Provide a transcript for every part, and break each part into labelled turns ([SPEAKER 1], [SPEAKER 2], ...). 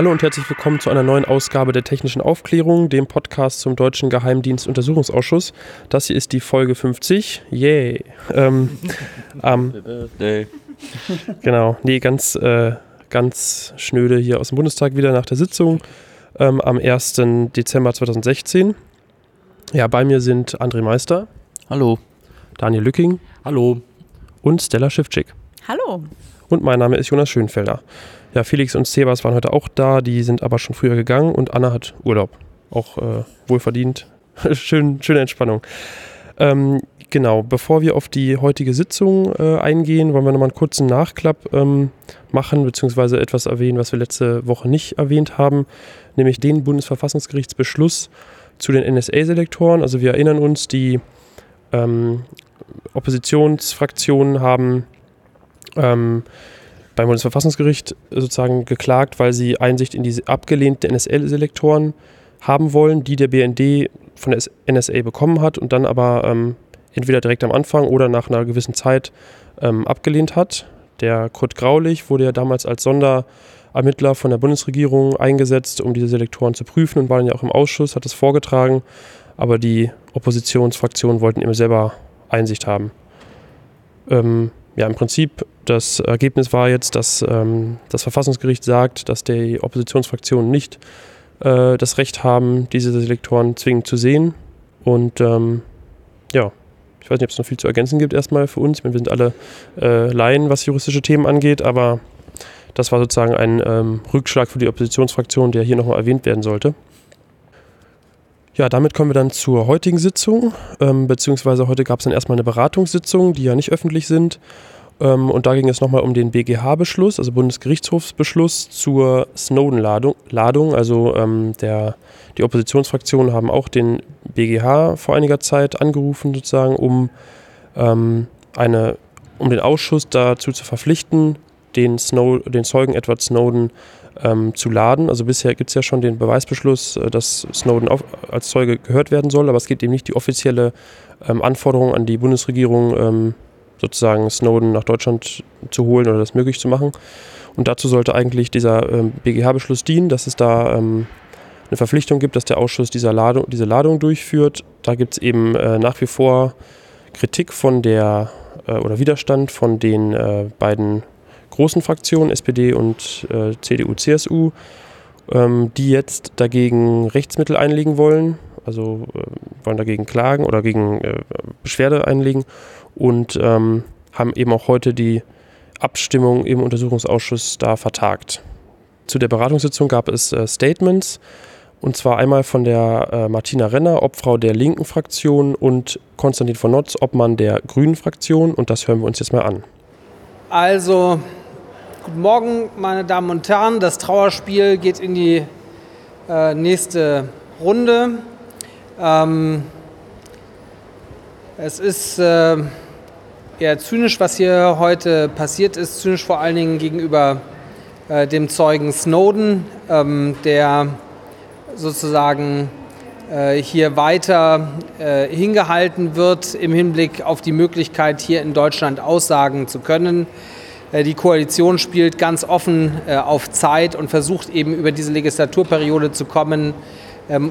[SPEAKER 1] Hallo und herzlich willkommen zu einer neuen Ausgabe der Technischen Aufklärung, dem Podcast zum Deutschen Geheimdienstuntersuchungsausschuss. Das hier ist die Folge 50. Yay! Ähm, ähm, genau, nee, ganz, äh, ganz schnöde hier aus dem Bundestag wieder nach der Sitzung ähm, am 1. Dezember 2016. Ja, bei mir sind André Meister.
[SPEAKER 2] Hallo.
[SPEAKER 1] Daniel Lücking.
[SPEAKER 2] Hallo.
[SPEAKER 1] Und Stella Schiffczyk.
[SPEAKER 3] Hallo.
[SPEAKER 1] Und mein Name ist Jonas Schönfelder. Ja, Felix und Sebas waren heute auch da, die sind aber schon früher gegangen und Anna hat Urlaub. Auch äh, wohlverdient. Schön, schöne Entspannung. Ähm, genau, bevor wir auf die heutige Sitzung äh, eingehen, wollen wir nochmal einen kurzen Nachklapp ähm, machen, beziehungsweise etwas erwähnen, was wir letzte Woche nicht erwähnt haben, nämlich den Bundesverfassungsgerichtsbeschluss zu den NSA-Selektoren. Also wir erinnern uns, die ähm, Oppositionsfraktionen haben ähm, beim Bundesverfassungsgericht sozusagen geklagt, weil sie Einsicht in diese abgelehnten NSA-Selektoren haben wollen, die der BND von der NSA bekommen hat und dann aber ähm, entweder direkt am Anfang oder nach einer gewissen Zeit ähm, abgelehnt hat. Der Kurt Graulich wurde ja damals als Sonderermittler von der Bundesregierung eingesetzt, um diese Selektoren zu prüfen und war dann ja auch im Ausschuss, hat es vorgetragen, aber die Oppositionsfraktionen wollten immer selber Einsicht haben. Ähm, ja, im Prinzip das Ergebnis war jetzt, dass ähm, das Verfassungsgericht sagt, dass die Oppositionsfraktionen nicht äh, das Recht haben, diese Selektoren zwingend zu sehen. Und ähm, ja, ich weiß nicht, ob es noch viel zu ergänzen gibt erstmal für uns. wir sind alle äh, Laien, was juristische Themen angeht, aber das war sozusagen ein ähm, Rückschlag für die Oppositionsfraktion, der hier nochmal erwähnt werden sollte. Ja, damit kommen wir dann zur heutigen Sitzung, ähm, beziehungsweise heute gab es dann erstmal eine Beratungssitzung, die ja nicht öffentlich sind. Ähm, und da ging es nochmal um den BGH-Beschluss, also Bundesgerichtshofsbeschluss zur Snowden-Ladung. Also ähm, der, die Oppositionsfraktionen haben auch den BGH vor einiger Zeit angerufen, sozusagen, um, ähm, eine, um den Ausschuss dazu zu verpflichten, den, Snow, den Zeugen Edward Snowden ähm, zu laden. Also bisher gibt es ja schon den Beweisbeschluss, äh, dass Snowden auf, als Zeuge gehört werden soll, aber es gibt eben nicht die offizielle ähm, Anforderung an die Bundesregierung, ähm, sozusagen Snowden nach Deutschland zu holen oder das möglich zu machen. Und dazu sollte eigentlich dieser ähm, BGH-Beschluss dienen, dass es da ähm, eine Verpflichtung gibt, dass der Ausschuss dieser Ladung, diese Ladung durchführt. Da gibt es eben äh, nach wie vor Kritik von der äh, oder Widerstand von den äh, beiden großen Fraktionen, SPD und äh, CDU, CSU, ähm, die jetzt dagegen Rechtsmittel einlegen wollen, also äh, wollen dagegen klagen oder gegen äh, Beschwerde einlegen und ähm, haben eben auch heute die Abstimmung im Untersuchungsausschuss da vertagt. Zu der Beratungssitzung gab es äh, Statements, und zwar einmal von der äh, Martina Renner, Obfrau der linken Fraktion, und Konstantin von Notz, Obmann der grünen Fraktion. Und das hören wir uns jetzt mal an.
[SPEAKER 4] Also, guten Morgen, meine Damen und Herren. Das Trauerspiel geht in die äh, nächste Runde. Ähm, es ist äh, eher zynisch, was hier heute passiert ist. Zynisch vor allen Dingen gegenüber äh, dem Zeugen Snowden, ähm, der sozusagen äh, hier weiter äh, hingehalten wird im Hinblick auf die Möglichkeit, hier in Deutschland aussagen zu können. Äh, die Koalition spielt ganz offen äh, auf Zeit und versucht eben über diese Legislaturperiode zu kommen,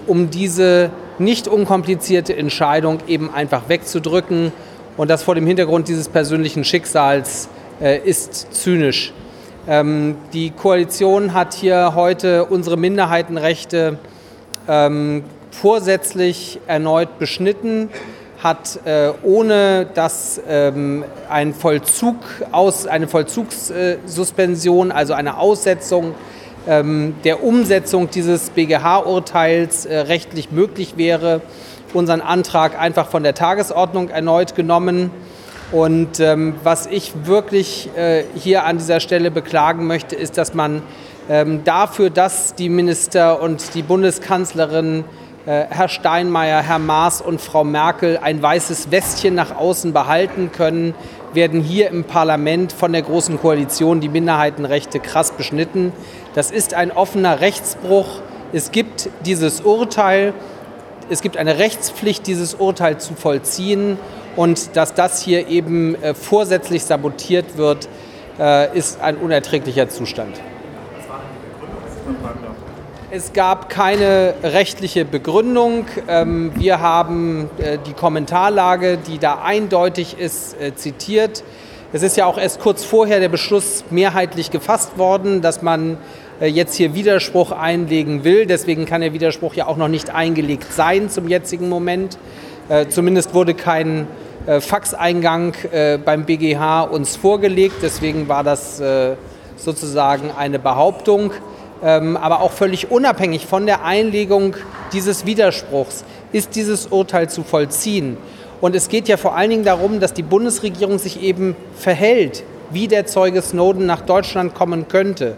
[SPEAKER 4] um diese nicht unkomplizierte Entscheidung eben einfach wegzudrücken und das vor dem Hintergrund dieses persönlichen Schicksals äh, ist zynisch. Ähm, die Koalition hat hier heute unsere Minderheitenrechte ähm, vorsätzlich erneut beschnitten, hat äh, ohne dass ähm, ein Vollzug aus, eine Vollzugssuspension, also eine Aussetzung ähm, der Umsetzung dieses BGH-Urteils äh, rechtlich möglich wäre, unseren Antrag einfach von der Tagesordnung erneut genommen. Und ähm, was ich wirklich äh, hier an dieser Stelle beklagen möchte, ist, dass man ähm, dafür, dass die Minister und die Bundeskanzlerin, äh, Herr Steinmeier, Herr Maas und Frau Merkel ein weißes Westchen nach außen behalten können, werden hier im Parlament von der Großen Koalition die Minderheitenrechte krass beschnitten. Das ist ein offener Rechtsbruch. Es gibt dieses Urteil es gibt eine Rechtspflicht, dieses Urteil zu vollziehen. Und dass das hier eben äh, vorsätzlich sabotiert wird, äh, ist ein unerträglicher Zustand. Was war die Begründung? Es gab keine rechtliche Begründung. Ähm, wir haben äh, die Kommentarlage, die da eindeutig ist, äh, zitiert. Es ist ja auch erst kurz vorher der Beschluss mehrheitlich gefasst worden, dass man jetzt hier Widerspruch einlegen will. Deswegen kann der Widerspruch ja auch noch nicht eingelegt sein zum jetzigen Moment. Zumindest wurde kein Faxeingang beim BGH uns vorgelegt. Deswegen war das sozusagen eine Behauptung ähm, aber auch völlig unabhängig von der Einlegung dieses Widerspruchs ist dieses Urteil zu vollziehen. Und es geht ja vor allen Dingen darum, dass die Bundesregierung sich eben verhält, wie der Zeuge Snowden nach Deutschland kommen könnte.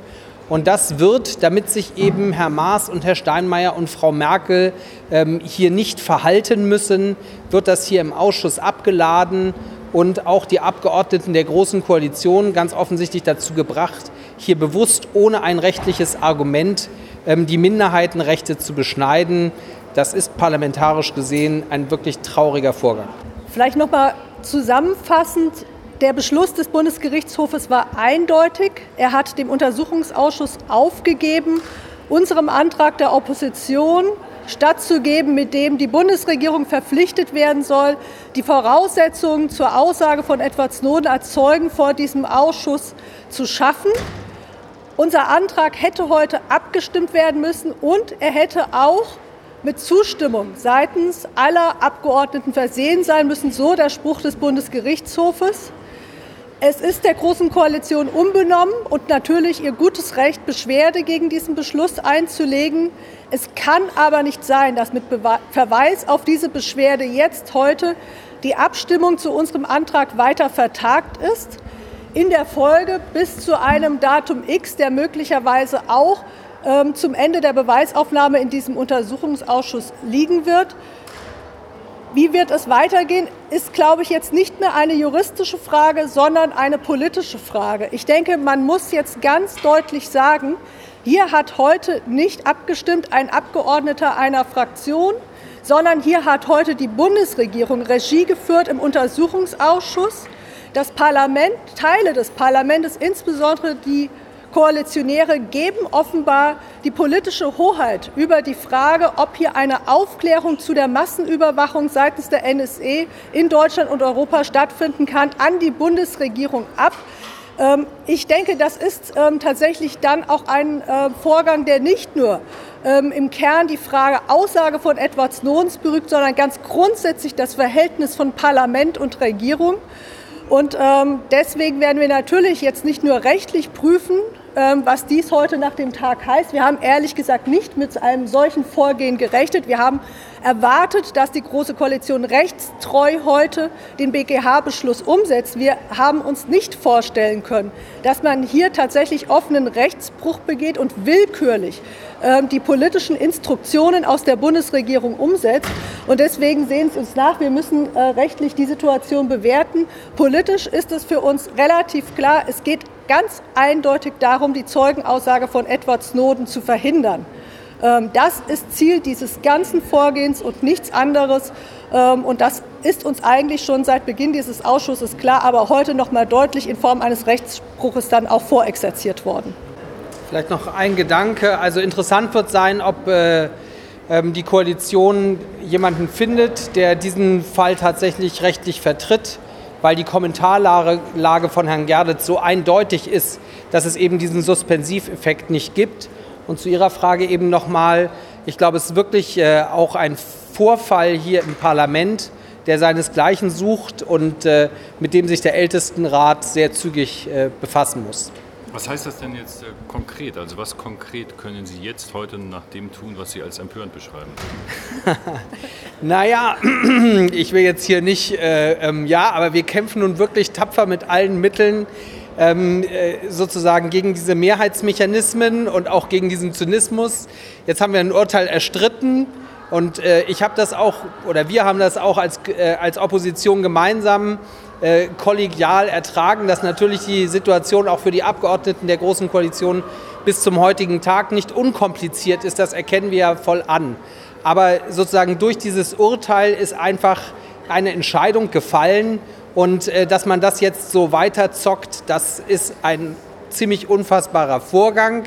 [SPEAKER 4] Und das wird, damit sich eben Herr Maas und Herr Steinmeier und Frau Merkel ähm, hier nicht verhalten müssen, wird das hier im Ausschuss abgeladen und auch die Abgeordneten der Großen Koalition ganz offensichtlich dazu gebracht, hier bewusst ohne ein rechtliches Argument ähm, die Minderheitenrechte zu beschneiden. Das ist parlamentarisch gesehen ein wirklich trauriger Vorgang.
[SPEAKER 2] Vielleicht noch mal zusammenfassend. Der Beschluss des Bundesgerichtshofes war eindeutig. Er hat dem Untersuchungsausschuss aufgegeben, unserem Antrag der Opposition stattzugeben, mit dem die Bundesregierung verpflichtet werden soll, die Voraussetzungen zur Aussage von Edward Snowden als Zeugen vor diesem Ausschuss zu schaffen. Unser Antrag hätte heute abgestimmt werden müssen und er hätte auch mit Zustimmung seitens aller Abgeordneten versehen sein müssen, so der Spruch des Bundesgerichtshofes. Es ist der Großen Koalition unbenommen und natürlich ihr gutes Recht, Beschwerde gegen diesen Beschluss einzulegen. Es kann aber nicht sein, dass mit Verweis auf diese Beschwerde jetzt heute die Abstimmung zu unserem Antrag weiter vertagt ist. In der Folge bis zu einem Datum X, der möglicherweise auch ähm, zum Ende der Beweisaufnahme in diesem Untersuchungsausschuss liegen wird. Wie wird es weitergehen, ist, glaube ich, jetzt nicht mehr eine juristische Frage, sondern eine politische Frage. Ich denke, man muss jetzt ganz deutlich sagen, hier hat heute nicht abgestimmt ein Abgeordneter einer Fraktion, sondern hier hat heute die Bundesregierung Regie geführt im Untersuchungsausschuss. Das Parlament, Teile des Parlaments, insbesondere die Koalitionäre geben offenbar die politische Hoheit über die Frage, ob hier eine Aufklärung zu der Massenüberwachung seitens der NSE in Deutschland und Europa stattfinden kann, an die Bundesregierung ab. Ähm, ich denke, das ist ähm, tatsächlich dann auch ein äh, Vorgang, der nicht nur ähm, im Kern die Frage Aussage von Edward Snowden berührt, sondern ganz grundsätzlich das Verhältnis von Parlament und Regierung. Und deswegen werden wir natürlich jetzt nicht nur rechtlich prüfen, ähm, was dies heute nach dem Tag heißt. Wir haben ehrlich gesagt nicht mit einem solchen Vorgehen gerechnet. Wir haben erwartet, dass die Große Koalition rechtstreu heute den BGH-Beschluss umsetzt. Wir haben uns nicht vorstellen können, dass man hier tatsächlich offenen Rechtsbruch begeht und willkürlich äh, die politischen Instruktionen aus der Bundesregierung umsetzt. Und deswegen sehen Sie uns nach, wir müssen äh, rechtlich die Situation bewerten. Politisch ist es für uns relativ klar, es geht ganz eindeutig darum, die Zeugenaussage von Edward Snowden zu verhindern. Ähm, das ist Ziel dieses ganzen Vorgehens und nichts anderes. Ähm, und das ist uns eigentlich schon seit Beginn dieses Ausschusses klar, aber heute noch mal deutlich in Form eines Rechtsspruches dann auch vorexerziert worden.
[SPEAKER 4] Vielleicht noch ein Gedanke. Also interessant wird sein, ob äh, ähm, die Koalition jemanden findet, der diesen Fall tatsächlich rechtlich vertritt weil die Kommentarlage von Herrn Gerdet so eindeutig ist, dass es eben diesen Suspensiveffekt nicht gibt. Und zu Ihrer Frage eben nochmal, ich glaube, es ist wirklich äh, auch ein Vorfall hier im Parlament, der seinesgleichen sucht und äh, mit dem sich der Ältestenrat sehr zügig äh, befassen muss.
[SPEAKER 3] Was heißt das denn jetzt äh, konkret? Also was konkret können Sie jetzt heute nach dem tun, was Sie als empörend beschreiben?
[SPEAKER 4] naja, ich will jetzt hier nicht, äh, ähm, ja, aber wir kämpfen nun wirklich tapfer mit allen Mitteln ähm, äh, sozusagen gegen diese Mehrheitsmechanismen und auch gegen diesen Zynismus. Jetzt haben wir ein Urteil erstritten. Und äh, ich habe das auch, oder wir haben das auch als, äh, als Opposition gemeinsam äh, kollegial ertragen, dass natürlich die Situation auch für die Abgeordneten der Großen Koalition bis zum heutigen Tag nicht unkompliziert ist. Das erkennen wir ja voll an. Aber sozusagen durch dieses Urteil ist einfach eine Entscheidung gefallen und äh, dass man das jetzt so weiterzockt, das ist ein ziemlich unfassbarer Vorgang.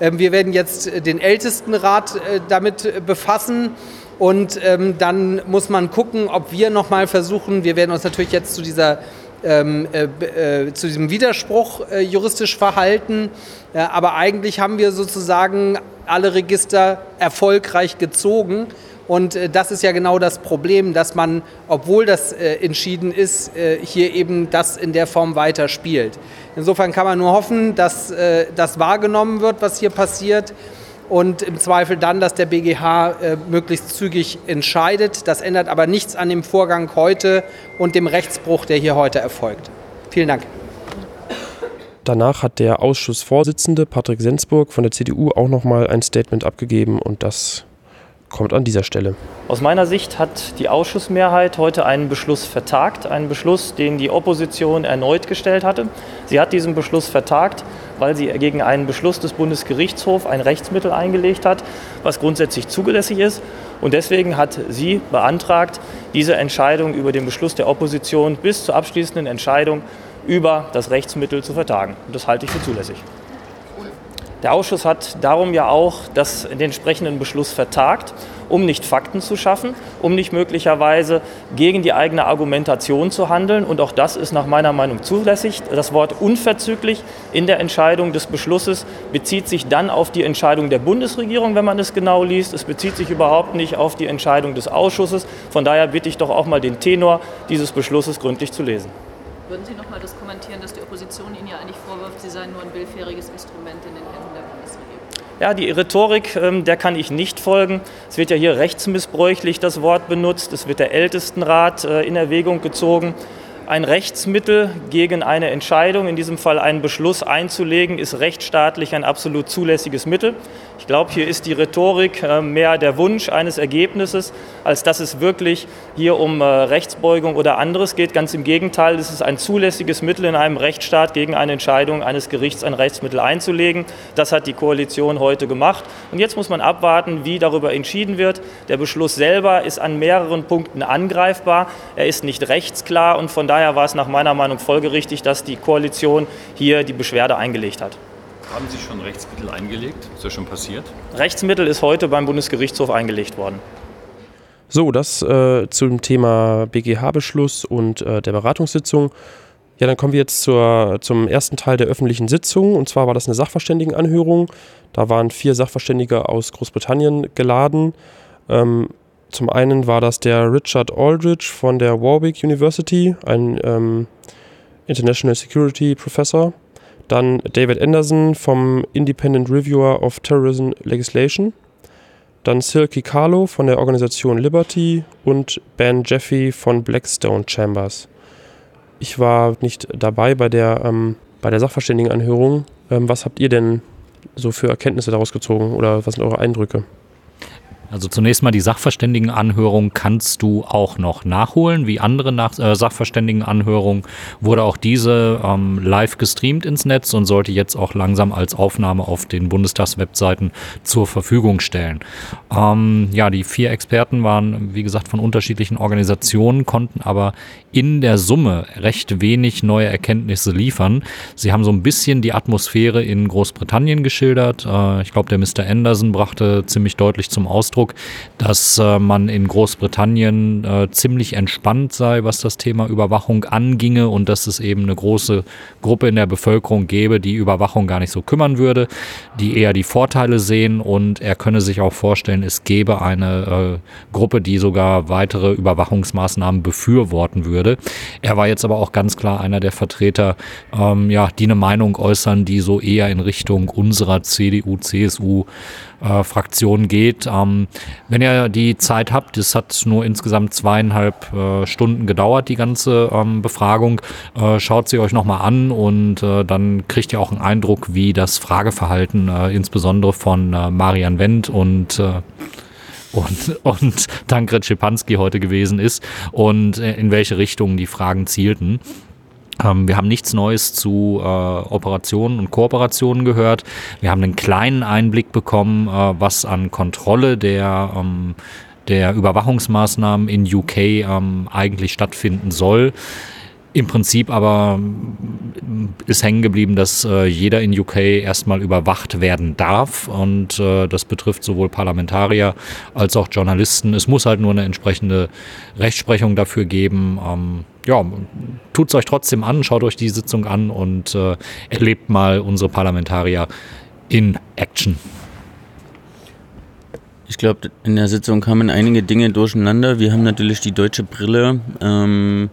[SPEAKER 4] Ähm, wir werden jetzt den Ältestenrat äh, damit befassen. Und ähm, dann muss man gucken, ob wir nochmal versuchen, wir werden uns natürlich jetzt zu dieser ähm, äh, äh, zu diesem Widerspruch äh, juristisch verhalten. Ja, aber eigentlich haben wir sozusagen alle Register erfolgreich gezogen. Und äh, das ist ja genau das Problem, dass man, obwohl das äh, entschieden ist, äh, hier eben das in der Form weiterspielt. Insofern kann man nur hoffen, dass das wahrgenommen wird, was hier passiert und im Zweifel dann, dass der BGH äh, möglichst zügig entscheidet. Das ändert aber nichts an dem Vorgang heute und dem Rechtsbruch, der hier heute erfolgt. Vielen Dank.
[SPEAKER 1] Danach hat der Ausschussvorsitzende Patrick Sensburg von der CDU auch noch mal ein Statement abgegeben und das kommt an dieser Stelle.
[SPEAKER 5] Aus meiner Sicht hat die Ausschussmehrheit heute einen Beschluss vertagt, einen Beschluss, den die Opposition erneut gestellt hatte. Sie hat diesen Beschluss vertagt, weil sie gegen einen Beschluss des Bundesgerichtshofs ein Rechtsmittel eingelegt hat, was grundsätzlich zulässig ist. Und deswegen hat sie beantragt, diese Entscheidung über den Beschluss der Opposition bis zur abschließenden Entscheidung über das Rechtsmittel zu vertagen. Und das halte ich für zulässig. Der Ausschuss hat darum ja auch das, den entsprechenden Beschluss vertagt, um nicht Fakten zu schaffen, um nicht möglicherweise gegen die eigene Argumentation zu handeln. Und auch das ist nach meiner Meinung zulässig. Das Wort unverzüglich in der Entscheidung des Beschlusses bezieht sich dann auf die Entscheidung der Bundesregierung, wenn man es genau liest. Es bezieht sich überhaupt nicht auf die Entscheidung des Ausschusses. Von daher bitte ich doch auch mal den Tenor dieses Beschlusses gründlich zu lesen.
[SPEAKER 6] Würden Sie noch mal das kommentieren, dass die Opposition Ihnen ja eigentlich vorwirft, Sie seien nur ein willfähriges Instrument in den Händen der Bundesregierung?
[SPEAKER 5] Ja, die Rhetorik, ähm, der kann ich nicht folgen. Es wird ja hier rechtsmissbräuchlich das Wort benutzt. Es wird der Ältestenrat äh, in Erwägung gezogen. Ein Rechtsmittel gegen eine Entscheidung, in diesem Fall einen Beschluss einzulegen, ist rechtsstaatlich ein absolut zulässiges Mittel. Ich glaube, hier ist die Rhetorik äh, mehr der Wunsch eines Ergebnisses, als dass es wirklich hier um äh, Rechtsbeugung oder anderes geht. Ganz im Gegenteil, es ist ein zulässiges Mittel in einem Rechtsstaat gegen eine Entscheidung eines Gerichts ein Rechtsmittel einzulegen. Das hat die Koalition heute gemacht. Und jetzt muss man abwarten, wie darüber entschieden wird. Der Beschluss selber ist an mehreren Punkten angreifbar. Er ist nicht rechtsklar und von daher war es nach meiner Meinung folgerichtig, dass die Koalition hier die Beschwerde eingelegt hat.
[SPEAKER 3] Haben Sie schon Rechtsmittel eingelegt? Ist das schon passiert?
[SPEAKER 5] Rechtsmittel ist heute beim Bundesgerichtshof eingelegt worden.
[SPEAKER 1] So, das äh, zum Thema BGH-Beschluss und äh, der Beratungssitzung. Ja, dann kommen wir jetzt zur, zum ersten Teil der öffentlichen Sitzung. Und zwar war das eine Sachverständigenanhörung. Da waren vier Sachverständige aus Großbritannien geladen. Ähm, zum einen war das der Richard Aldrich von der Warwick University, ein ähm, International Security Professor. Dann David Anderson vom Independent Reviewer of Terrorism Legislation. Dann Silky Carlo von der Organisation Liberty und Ben Jeffy von Blackstone Chambers. Ich war nicht dabei bei der, ähm, bei der Sachverständigenanhörung. Ähm, was habt ihr denn so für Erkenntnisse daraus gezogen oder was sind eure Eindrücke?
[SPEAKER 7] Also zunächst mal die Sachverständigenanhörung kannst du auch noch nachholen. Wie andere Nach äh, Sachverständigenanhörungen wurde auch diese ähm, live gestreamt ins Netz und sollte jetzt auch langsam als Aufnahme auf den Bundestagswebseiten zur Verfügung stellen. Ähm, ja, die vier Experten waren, wie gesagt, von unterschiedlichen Organisationen, konnten aber in der Summe recht wenig neue Erkenntnisse liefern. Sie haben so ein bisschen die Atmosphäre in Großbritannien geschildert. Äh, ich glaube, der Mr. Anderson brachte ziemlich deutlich zum Ausdruck, Eindruck, dass äh, man in Großbritannien äh, ziemlich entspannt sei, was das Thema Überwachung anginge und dass es eben eine große Gruppe in der Bevölkerung gäbe, die Überwachung gar nicht so kümmern würde, die eher die Vorteile sehen und er könne sich auch vorstellen, es gäbe eine äh, Gruppe, die sogar weitere Überwachungsmaßnahmen befürworten würde. Er war jetzt aber auch ganz klar einer der Vertreter, ähm, ja, die eine Meinung äußern, die so eher in Richtung unserer CDU, CSU äh, Fraktion geht. Ähm, wenn ihr die Zeit habt, es hat nur insgesamt zweieinhalb äh, Stunden gedauert, die ganze ähm, Befragung, äh, schaut sie euch nochmal an und äh, dann kriegt ihr auch einen Eindruck, wie das Frageverhalten äh, insbesondere von äh, Marian Wendt und und, und Tankred Schipanski heute gewesen ist und in welche Richtung die Fragen zielten. Ähm, wir haben nichts Neues zu äh, Operationen und Kooperationen gehört. Wir haben einen kleinen Einblick bekommen, äh, was an Kontrolle der, ähm, der Überwachungsmaßnahmen in UK ähm, eigentlich stattfinden soll. Im Prinzip aber ist hängen geblieben, dass äh, jeder in UK erstmal überwacht werden darf und äh, das betrifft sowohl Parlamentarier als auch Journalisten. Es muss halt nur eine entsprechende Rechtsprechung dafür geben. Ähm, ja, tut es euch trotzdem an, schaut euch die Sitzung an und äh, erlebt mal unsere Parlamentarier in Action.
[SPEAKER 8] Ich glaube, in der Sitzung kamen einige Dinge durcheinander. Wir haben natürlich die deutsche Brille. Ähm,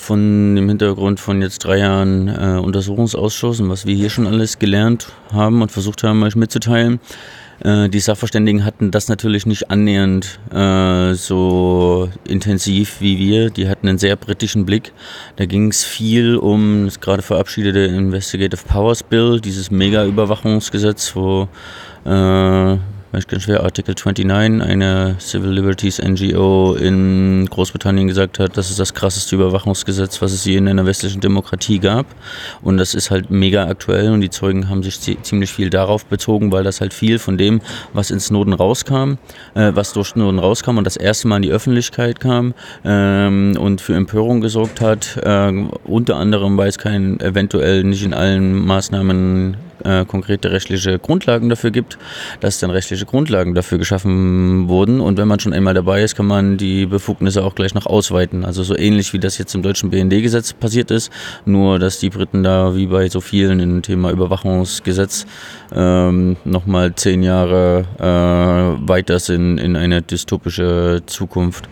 [SPEAKER 8] von dem Hintergrund von jetzt drei Jahren äh, Untersuchungsausschuss und was wir hier schon alles gelernt haben und versucht haben, euch mitzuteilen. Äh, die Sachverständigen hatten das natürlich nicht annähernd äh, so intensiv wie wir. Die hatten einen sehr britischen Blick. Da ging es viel um das gerade verabschiedete Investigative Powers Bill, dieses Mega-Überwachungsgesetz, wo äh, weiß ganz schwer, Article 29, eine Civil Liberties NGO in Großbritannien gesagt hat, das ist das krasseste Überwachungsgesetz, was es je in einer westlichen Demokratie gab. Und das ist halt mega aktuell und die Zeugen haben sich ziemlich viel darauf bezogen, weil das halt viel von dem, was in Snowden rauskam, äh, was durch Snowden rauskam und das erste Mal in die Öffentlichkeit kam ähm, und für Empörung gesorgt hat, äh, unter anderem, weil es kein eventuell nicht in allen Maßnahmen äh, konkrete rechtliche Grundlagen dafür gibt, dass dann rechtliche Grundlagen dafür geschaffen wurden. Und wenn man schon einmal dabei ist, kann man die Befugnisse auch gleich noch ausweiten. Also so ähnlich wie das jetzt im deutschen BND-Gesetz passiert ist, nur dass die Briten da wie bei so vielen im Thema Überwachungsgesetz ähm, nochmal zehn Jahre äh, weiter sind in eine dystopische Zukunft.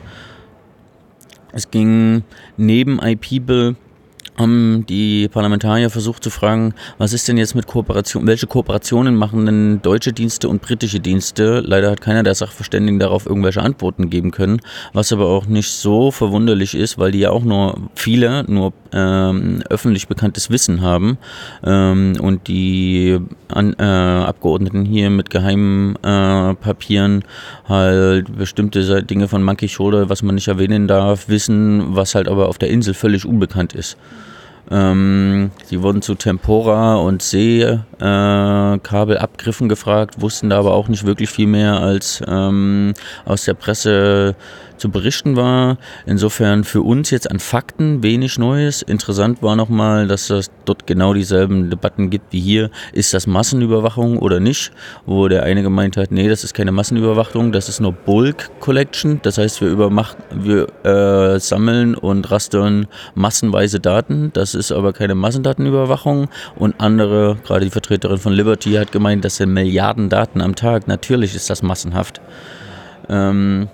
[SPEAKER 8] Es ging neben IP-Bill haben die Parlamentarier versucht zu fragen, was ist denn jetzt mit Kooperation, welche Kooperationen machen denn deutsche Dienste und britische Dienste? Leider hat keiner der Sachverständigen darauf irgendwelche Antworten geben können, was aber auch nicht so verwunderlich ist, weil die ja auch nur viele nur ähm, öffentlich bekanntes Wissen haben ähm, und die an, äh, Abgeordneten hier mit geheimen äh, Papieren halt bestimmte Dinge von Monkey Shoulder, was man nicht erwähnen darf, wissen, was halt aber auf der Insel völlig unbekannt ist. Ähm, sie wurden zu Tempora und Seekabelabgriffen äh, gefragt, wussten da aber auch nicht wirklich viel mehr als ähm, aus der Presse zu berichten war. Insofern für uns jetzt an Fakten wenig Neues. Interessant war nochmal, dass es dort genau dieselben Debatten gibt wie hier. Ist das Massenüberwachung oder nicht? Wo der eine gemeint hat, nee, das ist keine Massenüberwachung, das ist nur Bulk Collection. Das heißt, wir, übermach, wir äh, sammeln und rastern massenweise Daten. Das ist aber keine Massendatenüberwachung. Und andere, gerade die Vertreterin von Liberty, hat gemeint, das sind Milliarden Daten am Tag. Natürlich ist das massenhaft. Ähm,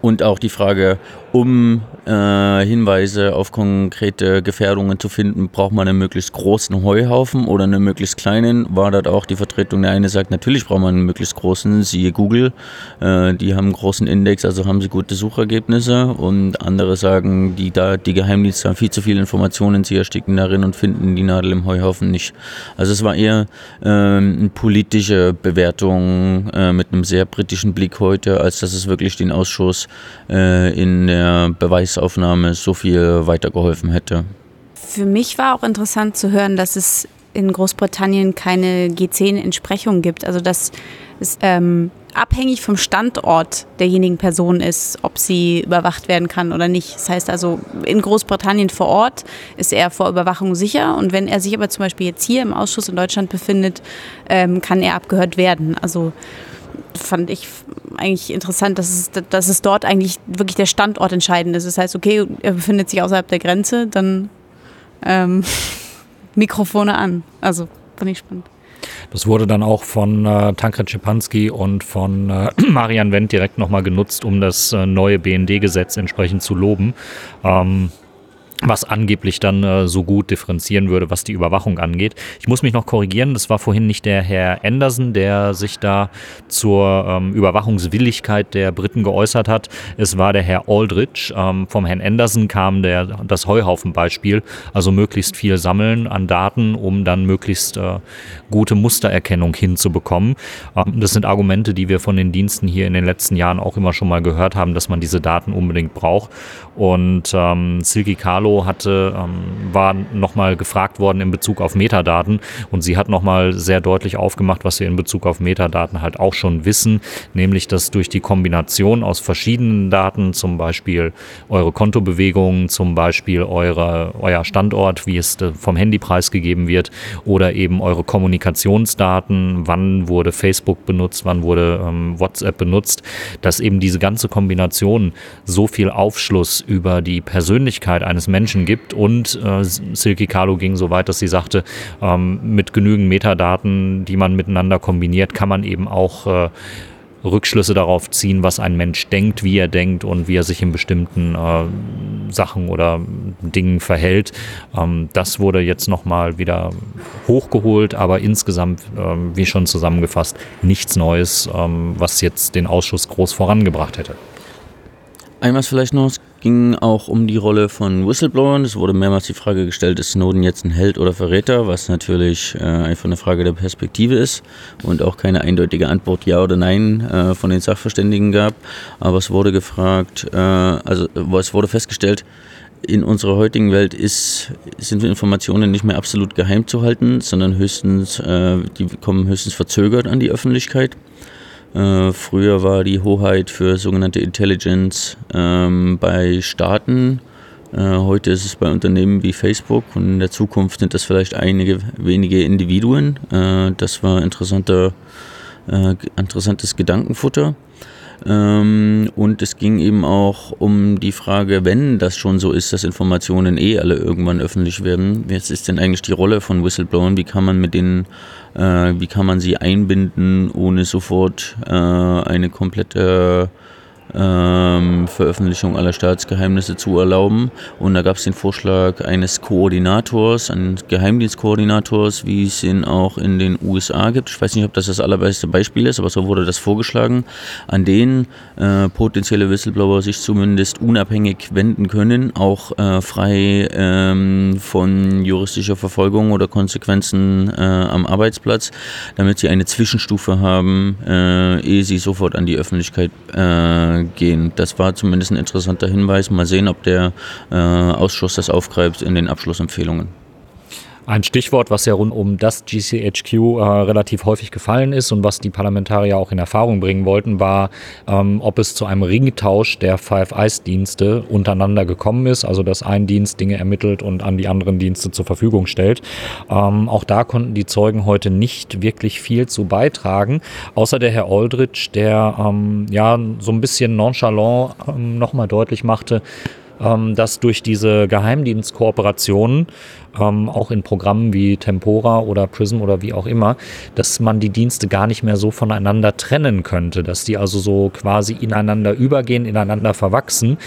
[SPEAKER 8] und auch die Frage, um äh, Hinweise auf konkrete Gefährdungen zu finden, braucht man einen möglichst großen Heuhaufen oder einen möglichst kleinen. War dort auch die Vertretung, der eine sagt, natürlich braucht man einen möglichst großen, siehe Google. Äh, die haben einen großen Index, also haben sie gute Suchergebnisse. Und andere sagen, die, da, die Geheimdienste haben viel zu viele Informationen, sie ersticken darin und finden die Nadel im Heuhaufen nicht. Also es war eher äh, eine politische Bewertung äh, mit einem sehr britischen Blick heute, als dass es wirklich den Ausschuss äh, in der der Beweisaufnahme so viel weitergeholfen hätte.
[SPEAKER 9] Für mich war auch interessant zu hören, dass es in Großbritannien keine G10-Entsprechung gibt. Also dass es ähm, abhängig vom Standort derjenigen Person ist, ob sie überwacht werden kann oder nicht. Das heißt also, in Großbritannien vor Ort ist er vor Überwachung sicher und wenn er sich aber zum Beispiel jetzt hier im Ausschuss in Deutschland befindet, ähm, kann er abgehört werden. Also fand ich eigentlich interessant, dass es, dass es dort eigentlich wirklich der Standort entscheidend ist. Das heißt, okay, er befindet sich außerhalb der Grenze, dann ähm, Mikrofone an. Also fand ich spannend.
[SPEAKER 7] Das wurde dann auch von äh, Tankred Schipanski und von äh, Marian Wendt direkt nochmal genutzt, um das äh, neue BND-Gesetz entsprechend zu loben. Ähm, was angeblich dann äh, so gut differenzieren würde, was die Überwachung angeht. Ich muss mich noch korrigieren, das war vorhin nicht der Herr Anderson, der sich da zur ähm, Überwachungswilligkeit der Briten geäußert hat. Es war der Herr Aldrich. Ähm, vom Herrn Anderson kam der, das Heuhaufenbeispiel, also möglichst viel sammeln an Daten, um dann möglichst äh, gute Mustererkennung hinzubekommen. Ähm, das sind Argumente, die wir von den Diensten hier in den letzten Jahren auch immer schon mal gehört haben, dass man diese Daten unbedingt braucht. Und ähm, Silky Carlo Carlo hatte, ähm, war nochmal gefragt worden in Bezug auf Metadaten. Und sie hat nochmal sehr deutlich aufgemacht, was wir in Bezug auf Metadaten halt auch schon wissen, nämlich dass durch die Kombination aus verschiedenen Daten, zum Beispiel eure Kontobewegungen, zum Beispiel eure, euer Standort, wie es vom Handy preisgegeben wird, oder eben eure Kommunikationsdaten, wann wurde Facebook benutzt, wann wurde ähm, WhatsApp benutzt, dass eben diese ganze Kombination so viel Aufschluss über die Persönlichkeit eines Menschen gibt und äh, Silky Carlo ging so weit, dass sie sagte, ähm, mit genügend Metadaten, die man miteinander kombiniert, kann man eben auch äh, Rückschlüsse darauf ziehen, was ein Mensch denkt, wie er denkt und wie er sich in bestimmten äh, Sachen oder Dingen verhält. Ähm, das wurde jetzt nochmal wieder hochgeholt, aber insgesamt, ähm, wie schon zusammengefasst, nichts Neues, ähm, was jetzt den Ausschuss groß vorangebracht hätte.
[SPEAKER 8] Einmal vielleicht noch, es ging auch um die Rolle von Whistleblowern. Es wurde mehrmals die Frage gestellt, ist Snowden jetzt ein Held oder Verräter, was natürlich äh, einfach eine Frage der Perspektive ist und auch keine eindeutige Antwort Ja oder Nein äh, von den Sachverständigen gab. Aber es wurde gefragt, äh, also es wurde festgestellt, in unserer heutigen Welt ist, sind Informationen nicht mehr absolut geheim zu halten, sondern höchstens, äh, die kommen höchstens verzögert an die Öffentlichkeit. Äh, früher war die Hoheit für sogenannte Intelligence ähm, bei Staaten. Äh, heute ist es bei Unternehmen wie Facebook und in der Zukunft sind das vielleicht einige wenige Individuen. Äh, das war interessanter, äh, interessantes Gedankenfutter. Ähm, und es ging eben auch um die Frage, wenn das schon so ist, dass Informationen eh alle irgendwann öffentlich werden, was ist denn eigentlich die Rolle von Whistleblowern? Wie kann man mit denen, wie kann man sie einbinden, ohne sofort äh, eine komplette ähm, Veröffentlichung aller Staatsgeheimnisse zu erlauben. Und da gab es den Vorschlag eines Koordinators, eines Geheimdienstkoordinators, wie es ihn auch in den USA gibt. Ich weiß nicht, ob das das allerbeste Beispiel ist, aber so wurde das vorgeschlagen, an den äh, potenzielle Whistleblower sich zumindest unabhängig wenden können, auch äh, frei ähm, von juristischer Verfolgung oder Konsequenzen äh, am Arbeitsplatz, damit sie eine Zwischenstufe haben, äh, ehe sie sofort an die Öffentlichkeit äh, gehen. Das war zumindest ein interessanter Hinweis. Mal sehen, ob der äh, Ausschuss das aufgreift in den Abschlussempfehlungen.
[SPEAKER 7] Ein Stichwort, was ja rund um das GCHQ äh, relativ häufig gefallen ist und was die Parlamentarier auch in Erfahrung bringen wollten, war, ähm, ob es zu einem Ringtausch der Five Eyes-Dienste untereinander gekommen ist, also dass ein Dienst Dinge ermittelt und an die anderen Dienste zur Verfügung stellt. Ähm, auch da konnten die Zeugen heute nicht wirklich viel zu beitragen, außer der Herr Aldrich, der ähm, ja so ein bisschen nonchalant ähm, nochmal deutlich machte, ähm, dass durch diese Geheimdienstkooperationen ähm, auch in Programmen wie Tempora oder Prism oder wie auch immer, dass man die Dienste gar nicht mehr so voneinander trennen könnte, dass die also so quasi ineinander übergehen, ineinander verwachsen.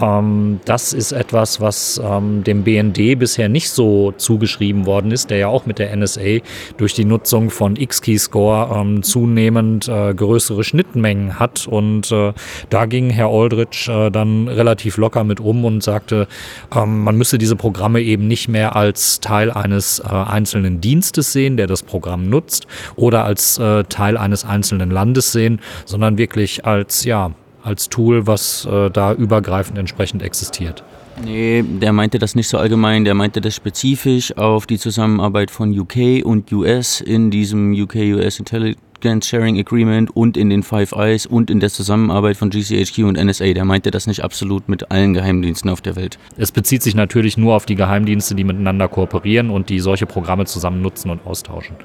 [SPEAKER 7] Ähm, das ist etwas, was ähm, dem BND bisher nicht so zugeschrieben worden ist, der ja auch mit der NSA durch die Nutzung von X-Key-Score ähm, zunehmend äh, größere Schnittmengen hat. Und äh, da ging Herr Aldrich äh, dann relativ locker mit um und sagte, ähm, man müsse diese Programme eben nicht mehr als als Teil eines äh, einzelnen Dienstes sehen, der das Programm nutzt, oder als äh, Teil eines einzelnen Landes sehen, sondern wirklich als, ja, als Tool, was äh, da übergreifend entsprechend existiert.
[SPEAKER 8] Nee, der meinte das nicht so allgemein, der meinte das spezifisch auf die Zusammenarbeit von UK und US in diesem UK-US Intelligence Grant Sharing Agreement und in den Five Eyes und in der Zusammenarbeit von GCHQ und NSA. Der meinte das nicht absolut mit allen Geheimdiensten auf der Welt.
[SPEAKER 7] Es bezieht sich natürlich nur auf die Geheimdienste, die miteinander kooperieren und die solche Programme zusammen nutzen und austauschen.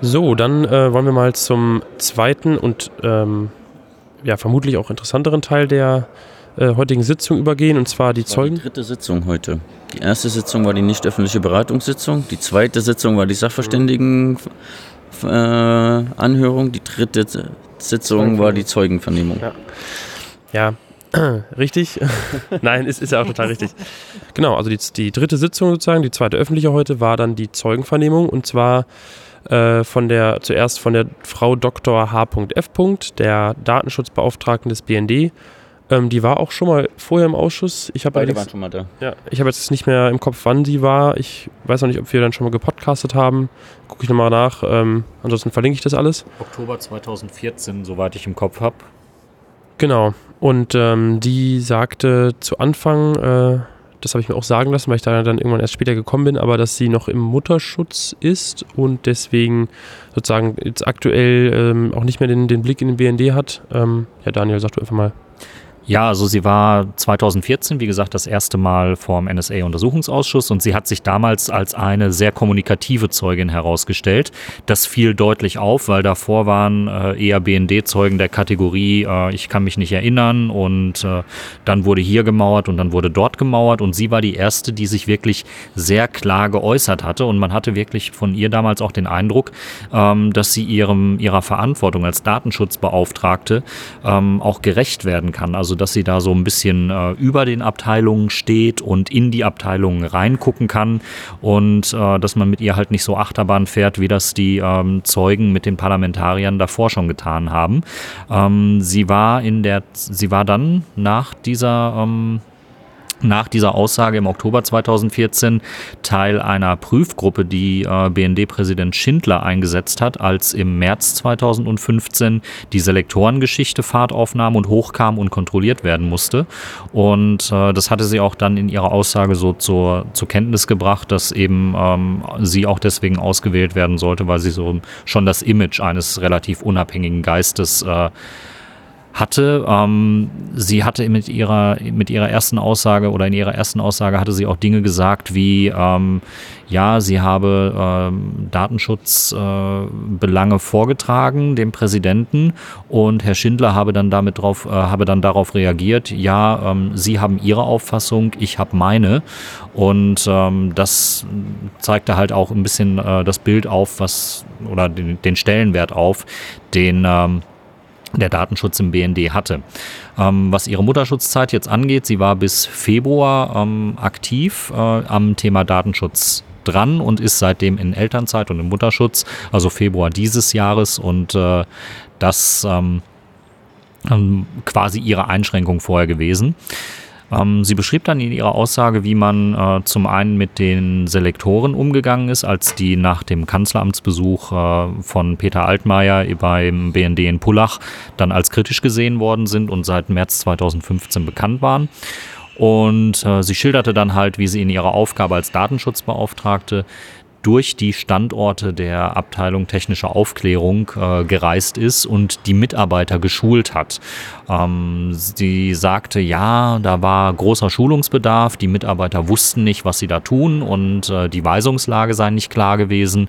[SPEAKER 1] So, dann äh, wollen wir mal zum zweiten und ähm, ja, vermutlich auch interessanteren Teil der äh, heutigen Sitzung übergehen, und zwar die Zeugen.
[SPEAKER 8] Die dritte Sitzung heute. Die erste Sitzung war die nicht öffentliche Beratungssitzung, die zweite Sitzung war die Sachverständigen. Äh, Anhörung. Die dritte Sitzung war die Zeugenvernehmung.
[SPEAKER 1] Ja, ja richtig. Nein, ist, ist ja auch total richtig. Genau, also die, die dritte Sitzung sozusagen, die zweite öffentliche heute, war dann die Zeugenvernehmung und zwar äh, von der, zuerst von der Frau Dr. H.F., der Datenschutzbeauftragten des BND ähm, die war auch schon mal vorher im Ausschuss. Ich
[SPEAKER 8] Beide waren schon mal da.
[SPEAKER 1] Ja, ich habe jetzt nicht mehr im Kopf, wann sie war. Ich weiß noch nicht, ob wir dann schon mal gepodcastet haben. Gucke ich nochmal nach. Ähm, ansonsten verlinke ich das alles.
[SPEAKER 7] Oktober 2014, soweit ich im Kopf habe.
[SPEAKER 1] Genau. Und ähm, die sagte zu Anfang äh, das habe ich mir auch sagen lassen, weil ich da dann irgendwann erst später gekommen bin, aber dass sie noch im Mutterschutz ist und deswegen sozusagen jetzt aktuell ähm, auch nicht mehr den, den Blick in den BND hat. Ähm, ja, Daniel, sag du einfach mal.
[SPEAKER 7] Ja, also sie war 2014, wie gesagt, das erste Mal vorm NSA-Untersuchungsausschuss und sie hat sich damals als eine sehr kommunikative Zeugin herausgestellt. Das fiel deutlich auf, weil davor waren äh, eher BND-Zeugen der Kategorie, äh, ich kann mich nicht erinnern und äh, dann wurde hier gemauert und dann wurde dort gemauert und sie war die erste, die sich wirklich sehr klar geäußert hatte und man hatte wirklich von ihr damals auch den Eindruck, ähm, dass sie ihrem, ihrer Verantwortung als Datenschutzbeauftragte ähm, auch gerecht werden kann. Also also dass sie da so ein bisschen äh, über den Abteilungen steht und in die Abteilungen reingucken kann und äh, dass man mit ihr halt nicht so Achterbahn fährt, wie das die ähm, Zeugen mit den Parlamentariern davor schon getan haben. Ähm, sie war in der, sie war dann nach dieser ähm, nach dieser Aussage im Oktober 2014 Teil einer Prüfgruppe, die äh, BND-Präsident Schindler eingesetzt hat, als im März 2015 die Selektorengeschichte Fahrt aufnahm und hochkam und kontrolliert werden musste. Und äh, das hatte sie auch dann in ihrer Aussage so zur, zur Kenntnis gebracht, dass eben ähm, sie auch deswegen ausgewählt werden sollte, weil sie so schon das Image eines relativ unabhängigen Geistes äh, hatte. Ähm, sie hatte mit ihrer, mit ihrer ersten Aussage oder in ihrer ersten Aussage hatte sie auch Dinge gesagt wie, ähm, ja, sie habe ähm, Datenschutzbelange äh, vorgetragen dem Präsidenten und Herr Schindler habe dann damit drauf, äh, habe dann darauf reagiert, ja, ähm, Sie haben Ihre Auffassung, ich habe meine. Und ähm, das zeigte halt auch ein bisschen äh, das Bild auf, was oder den, den Stellenwert auf, den ähm, der Datenschutz im BND hatte. Ähm, was ihre Mutterschutzzeit jetzt angeht, sie war bis Februar ähm, aktiv äh, am Thema Datenschutz dran und ist seitdem in Elternzeit und im Mutterschutz, also Februar dieses Jahres und äh, das ähm, ähm quasi ihre Einschränkung vorher gewesen. Ähm, sie beschrieb dann in ihrer Aussage, wie man äh, zum einen mit den Selektoren umgegangen ist, als die nach dem Kanzleramtsbesuch äh, von Peter Altmaier beim BND in Pullach dann als kritisch gesehen worden sind und seit März 2015 bekannt waren. Und äh, sie schilderte dann halt, wie sie in ihrer Aufgabe als Datenschutzbeauftragte durch die Standorte der Abteilung technische Aufklärung äh, gereist ist und die Mitarbeiter geschult hat. Ähm, sie sagte, ja, da war großer Schulungsbedarf, die Mitarbeiter wussten nicht, was sie da tun und äh, die Weisungslage sei nicht klar gewesen.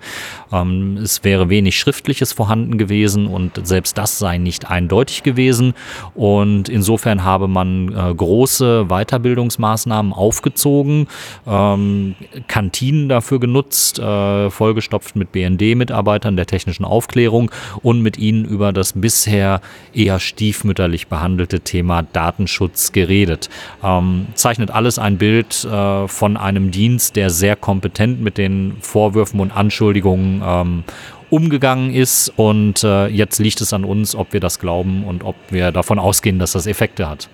[SPEAKER 7] Ähm, es wäre wenig Schriftliches vorhanden gewesen und selbst das sei nicht eindeutig gewesen. Und insofern habe man äh, große Weiterbildungsmaßnahmen aufgezogen, ähm, Kantinen dafür genutzt, äh, vollgestopft mit BND-Mitarbeitern der technischen Aufklärung und mit ihnen über das bisher eher stiefmütterlich behandelte Thema Datenschutz geredet. Ähm, zeichnet alles ein Bild äh, von einem Dienst, der sehr kompetent mit den Vorwürfen und Anschuldigungen ähm, umgegangen ist und äh, jetzt liegt es an uns, ob wir das glauben und ob wir davon ausgehen, dass das Effekte hat.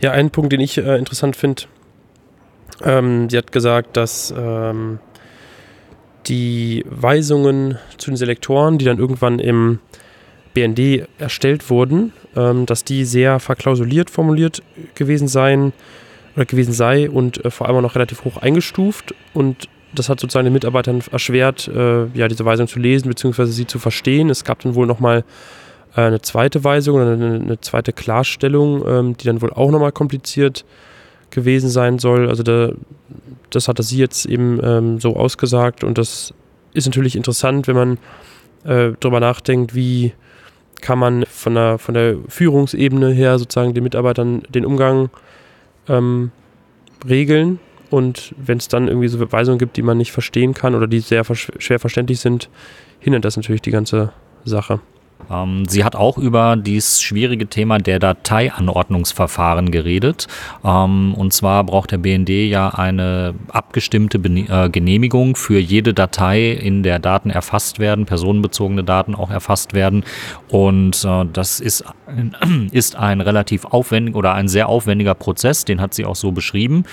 [SPEAKER 1] Ja, ein Punkt, den ich äh, interessant finde, ähm, sie hat gesagt, dass ähm, die Weisungen zu den Selektoren, die dann irgendwann im BND erstellt wurden, ähm, dass die sehr verklausuliert formuliert gewesen seien oder gewesen sei und äh, vor allem auch noch relativ hoch eingestuft und das hat sozusagen den Mitarbeitern erschwert, äh, ja, diese Weisung zu lesen bzw. sie zu verstehen. Es gab dann wohl nochmal äh, eine zweite Weisung oder eine, eine zweite Klarstellung, ähm, die dann wohl auch nochmal kompliziert gewesen sein soll. Also da, das hatte sie jetzt eben ähm, so ausgesagt und das ist natürlich interessant, wenn man äh, darüber nachdenkt, wie kann man von der, von der Führungsebene her sozusagen den Mitarbeitern den Umgang ähm, regeln. Und wenn es dann irgendwie so Weisungen gibt, die man nicht verstehen kann oder die sehr schwer verständlich sind, hindert das natürlich die ganze Sache.
[SPEAKER 7] Ähm, sie hat auch über dieses schwierige Thema der Dateianordnungsverfahren geredet. Ähm, und zwar braucht der BND ja eine abgestimmte äh, Genehmigung für jede Datei, in der Daten erfasst werden, personenbezogene Daten auch erfasst werden. Und äh, das ist ist ein relativ aufwendig oder ein sehr aufwendiger Prozess, den hat sie auch so beschrieben,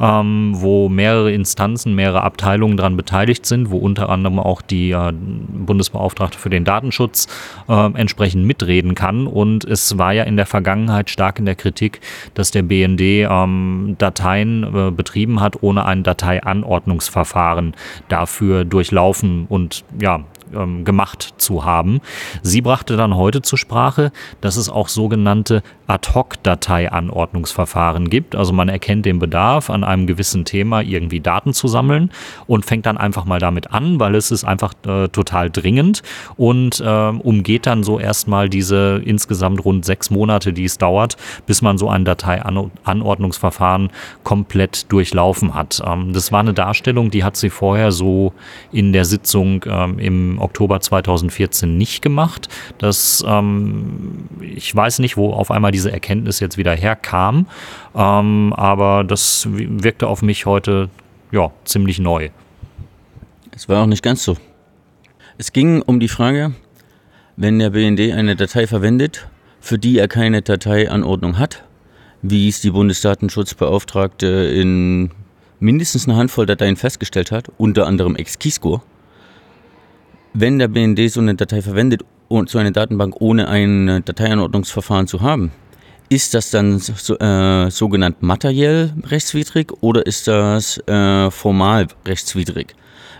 [SPEAKER 7] ähm, wo mehrere Instanzen, mehrere Abteilungen daran beteiligt sind, wo unter anderem auch die äh, Bundesbeauftragte für den Datenschutz äh, entsprechend mitreden kann. Und es war ja in der Vergangenheit stark in der Kritik, dass der BND ähm, Dateien äh, betrieben hat, ohne ein Dateianordnungsverfahren dafür durchlaufen und ja, ähm, gemacht zu haben. Sie brachte dann heute zur Sprache, dass es auch sogenannte Ad-Hoc-Dateianordnungsverfahren gibt. Also man erkennt den Bedarf, an einem gewissen Thema irgendwie Daten zu sammeln und fängt dann einfach mal damit an, weil es ist einfach äh, total dringend und äh, umgeht dann so erstmal diese insgesamt rund sechs Monate, die es dauert, bis man so ein Dateianordnungsverfahren komplett durchlaufen hat. Ähm, das war eine Darstellung, die hat sie vorher so in der Sitzung ähm, im Oktober 2014 nicht gemacht. Das, ähm, ich weiß nicht, wo auf einmal diese Erkenntnis jetzt wieder herkam. Ähm, aber das wirkte auf mich heute ja, ziemlich neu.
[SPEAKER 8] Es war auch nicht ganz so. Es ging um die Frage, wenn der BND eine Datei verwendet, für die er keine Dateianordnung hat, wie es die Bundesdatenschutzbeauftragte in mindestens eine Handvoll Dateien festgestellt hat, unter anderem Exkiscore, wenn der BND so eine Datei verwendet, und so eine Datenbank ohne ein Dateianordnungsverfahren zu haben, ist das dann so, äh, sogenannt materiell rechtswidrig oder ist das äh, formal rechtswidrig?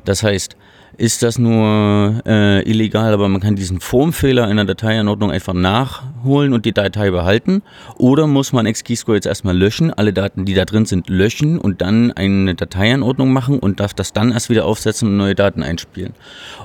[SPEAKER 8] Das heißt, ist das nur äh, illegal, aber man kann diesen Formfehler in der Dateianordnung einfach nachholen und die Datei behalten? Oder muss man XKeyscore jetzt erstmal löschen, alle Daten, die da drin sind, löschen und dann eine Dateianordnung machen und darf das dann erst wieder aufsetzen und neue Daten einspielen?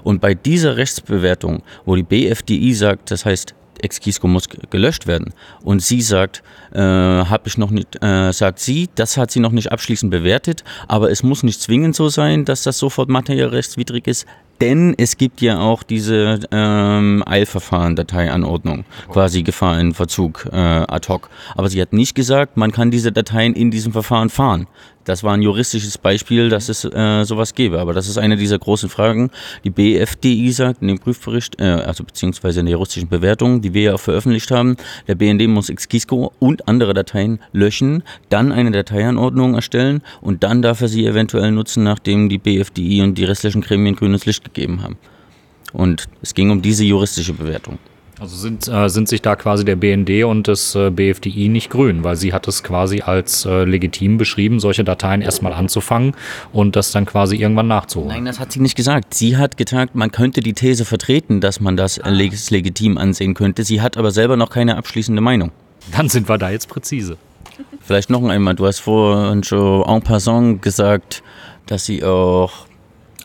[SPEAKER 8] Und bei dieser Rechtsbewertung, wo die BFDI sagt, das heißt, Exkisco muss gelöscht werden. Und sie sagt, äh, habe ich noch nicht, äh, sagt sie, das hat sie noch nicht abschließend bewertet, aber es muss nicht zwingend so sein, dass das sofort materiell rechtswidrig ist. Denn es gibt ja auch diese ähm, Eilverfahren-Dateianordnung, quasi Gefahr in Verzug äh, ad hoc. Aber sie hat nicht gesagt, man kann diese Dateien in diesem Verfahren fahren. Das war ein juristisches Beispiel, dass es äh, sowas gäbe. Aber das ist eine dieser großen Fragen. Die BFDI sagt in dem Prüfbericht, äh, also beziehungsweise in der juristischen Bewertung, die wir ja auch veröffentlicht haben, der BND muss Xkisco und andere Dateien löschen, dann eine Dateianordnung erstellen und dann darf er sie eventuell nutzen, nachdem die BFDI und die restlichen Gremien grünes Licht gegeben haben. Und es ging um diese juristische Bewertung.
[SPEAKER 7] Also sind, äh, sind sich da quasi der BND und das äh, BFDI nicht grün, weil sie hat es quasi als äh, legitim beschrieben, solche Dateien erstmal anzufangen und das dann quasi irgendwann nachzuholen.
[SPEAKER 8] Nein, das hat sie nicht gesagt. Sie hat getagt, man könnte die These vertreten, dass man das ah. legitim ansehen könnte. Sie hat aber selber noch keine abschließende Meinung.
[SPEAKER 7] Dann sind wir da jetzt präzise.
[SPEAKER 8] Vielleicht noch einmal, du hast vorhin schon en passant gesagt, dass sie auch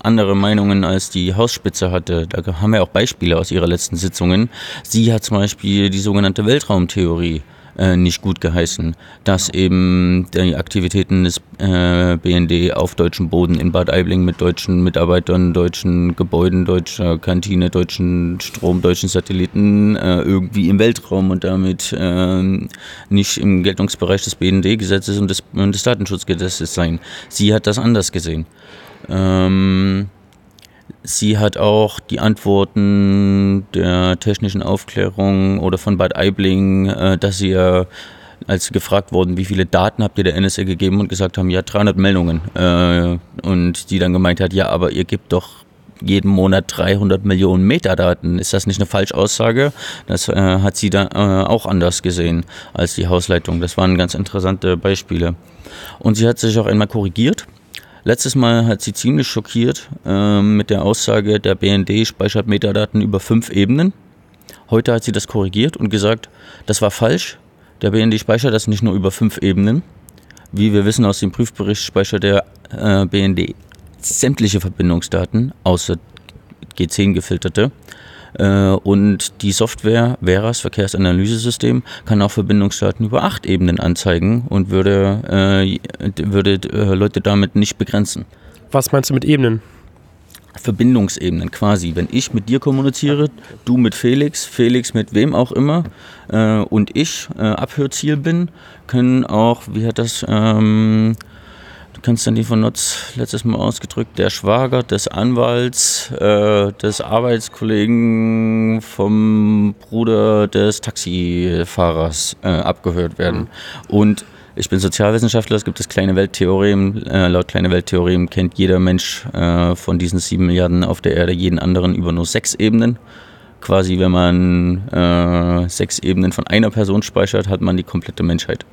[SPEAKER 8] andere Meinungen als die Hausspitze hatte. Da haben wir auch Beispiele aus ihrer letzten Sitzungen. Sie hat zum Beispiel die sogenannte Weltraumtheorie äh, nicht gut geheißen, dass eben die Aktivitäten des äh, BND auf deutschem Boden in Bad Aibling mit deutschen Mitarbeitern, deutschen Gebäuden, deutscher Kantine, deutschen Strom, deutschen Satelliten äh, irgendwie im Weltraum und damit ähm, nicht im Geltungsbereich des BND-Gesetzes und des, und des Datenschutzgesetzes sein. Sie hat das anders gesehen. Ähm, sie hat auch die Antworten der technischen Aufklärung oder von Bad Aibling, äh, dass sie ja als gefragt worden, wie viele Daten habt ihr der NSA gegeben und gesagt haben, ja 300 Meldungen äh, und die dann gemeint hat, ja, aber ihr gebt doch jeden Monat 300 Millionen Metadaten. Ist das nicht eine Falschaussage? Das äh, hat sie da äh, auch anders gesehen als die Hausleitung. Das waren ganz interessante Beispiele. Und sie hat sich auch einmal korrigiert Letztes Mal hat sie ziemlich schockiert äh, mit der Aussage, der BND speichert Metadaten über fünf Ebenen. Heute hat sie das korrigiert und gesagt, das war falsch. Der BND speichert das nicht nur über fünf Ebenen. Wie wir wissen aus dem Prüfbericht speichert der äh, BND sämtliche Verbindungsdaten, außer G10 gefilterte. Äh, und die Software Veras Verkehrsanalysesystem kann auch Verbindungsdaten über acht Ebenen anzeigen und würde, äh, würde äh, Leute damit nicht begrenzen.
[SPEAKER 1] Was meinst du mit Ebenen?
[SPEAKER 8] Verbindungsebenen quasi. Wenn ich mit dir kommuniziere, du mit Felix, Felix mit wem auch immer äh, und ich äh, Abhörziel bin, können auch, wie hat das ähm, Konstantin von Notz letztes Mal ausgedrückt, der Schwager des Anwalts, äh, des Arbeitskollegen vom Bruder des Taxifahrers äh, abgehört werden. Mhm. Und ich bin Sozialwissenschaftler, es gibt das kleine Welttheorem. Äh, laut kleine Welttheorem kennt jeder Mensch äh, von diesen sieben Milliarden auf der Erde jeden anderen über nur sechs Ebenen. Quasi, wenn man äh, sechs Ebenen von einer Person speichert, hat man die komplette Menschheit.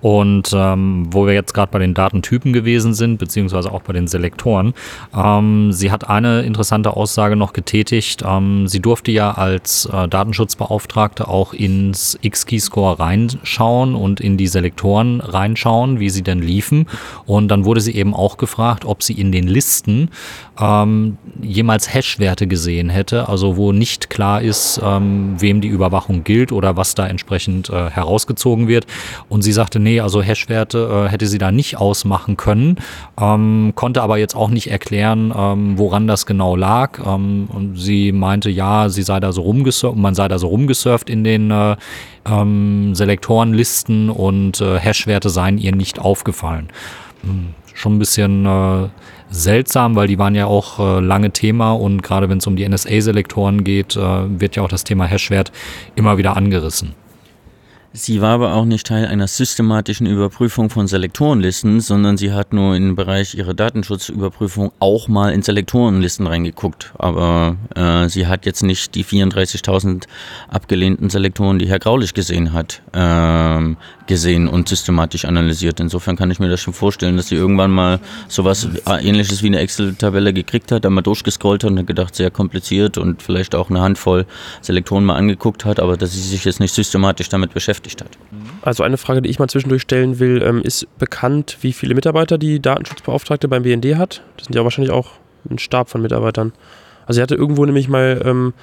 [SPEAKER 7] Und ähm, wo wir jetzt gerade bei den Datentypen gewesen sind, beziehungsweise auch bei den Selektoren, ähm, sie hat eine interessante Aussage noch getätigt. Ähm, sie durfte ja als äh, Datenschutzbeauftragte auch ins X-Keyscore reinschauen und in die Selektoren reinschauen, wie sie denn liefen. Und dann wurde sie eben auch gefragt, ob sie in den Listen ähm, jemals Hash-Werte gesehen hätte, also wo nicht klar ist, ähm, wem die Überwachung gilt oder was da entsprechend äh, herausgezogen wird. Und sie sagte, nee, nee, also Hashwerte äh, hätte sie da nicht ausmachen können, ähm, konnte aber jetzt auch nicht erklären, ähm, woran das genau lag. Ähm, und sie meinte, ja, sie sei da so rumgesurft, man sei da so rumgesurft in den äh, ähm, Selektorenlisten und äh, Hashwerte seien ihr nicht aufgefallen. Hm, schon ein bisschen äh, seltsam, weil die waren ja auch äh, lange Thema und gerade wenn es um die NSA-Selektoren geht, äh, wird ja auch das Thema Hashwert immer wieder angerissen.
[SPEAKER 8] Sie war aber auch nicht Teil einer systematischen Überprüfung von Selektorenlisten, sondern sie hat nur im Bereich ihrer Datenschutzüberprüfung auch mal in Selektorenlisten reingeguckt. Aber äh, sie hat jetzt nicht die 34.000 abgelehnten Selektoren, die Herr Graulich gesehen hat, äh, gesehen und systematisch analysiert. Insofern kann ich mir das schon vorstellen, dass sie irgendwann mal sowas äh, ähnliches wie eine Excel-Tabelle gekriegt hat, einmal durchgescrollt hat und gedacht, sehr kompliziert und vielleicht auch eine Handvoll Selektoren mal angeguckt hat, aber dass sie sich jetzt nicht systematisch damit beschäftigt beschäftigt hat.
[SPEAKER 1] Also eine Frage, die ich mal zwischendurch stellen will, ähm, ist bekannt, wie viele Mitarbeiter die Datenschutzbeauftragte beim BND hat? Das sind ja wahrscheinlich auch ein Stab von Mitarbeitern. Also sie hatte irgendwo nämlich mal ähm,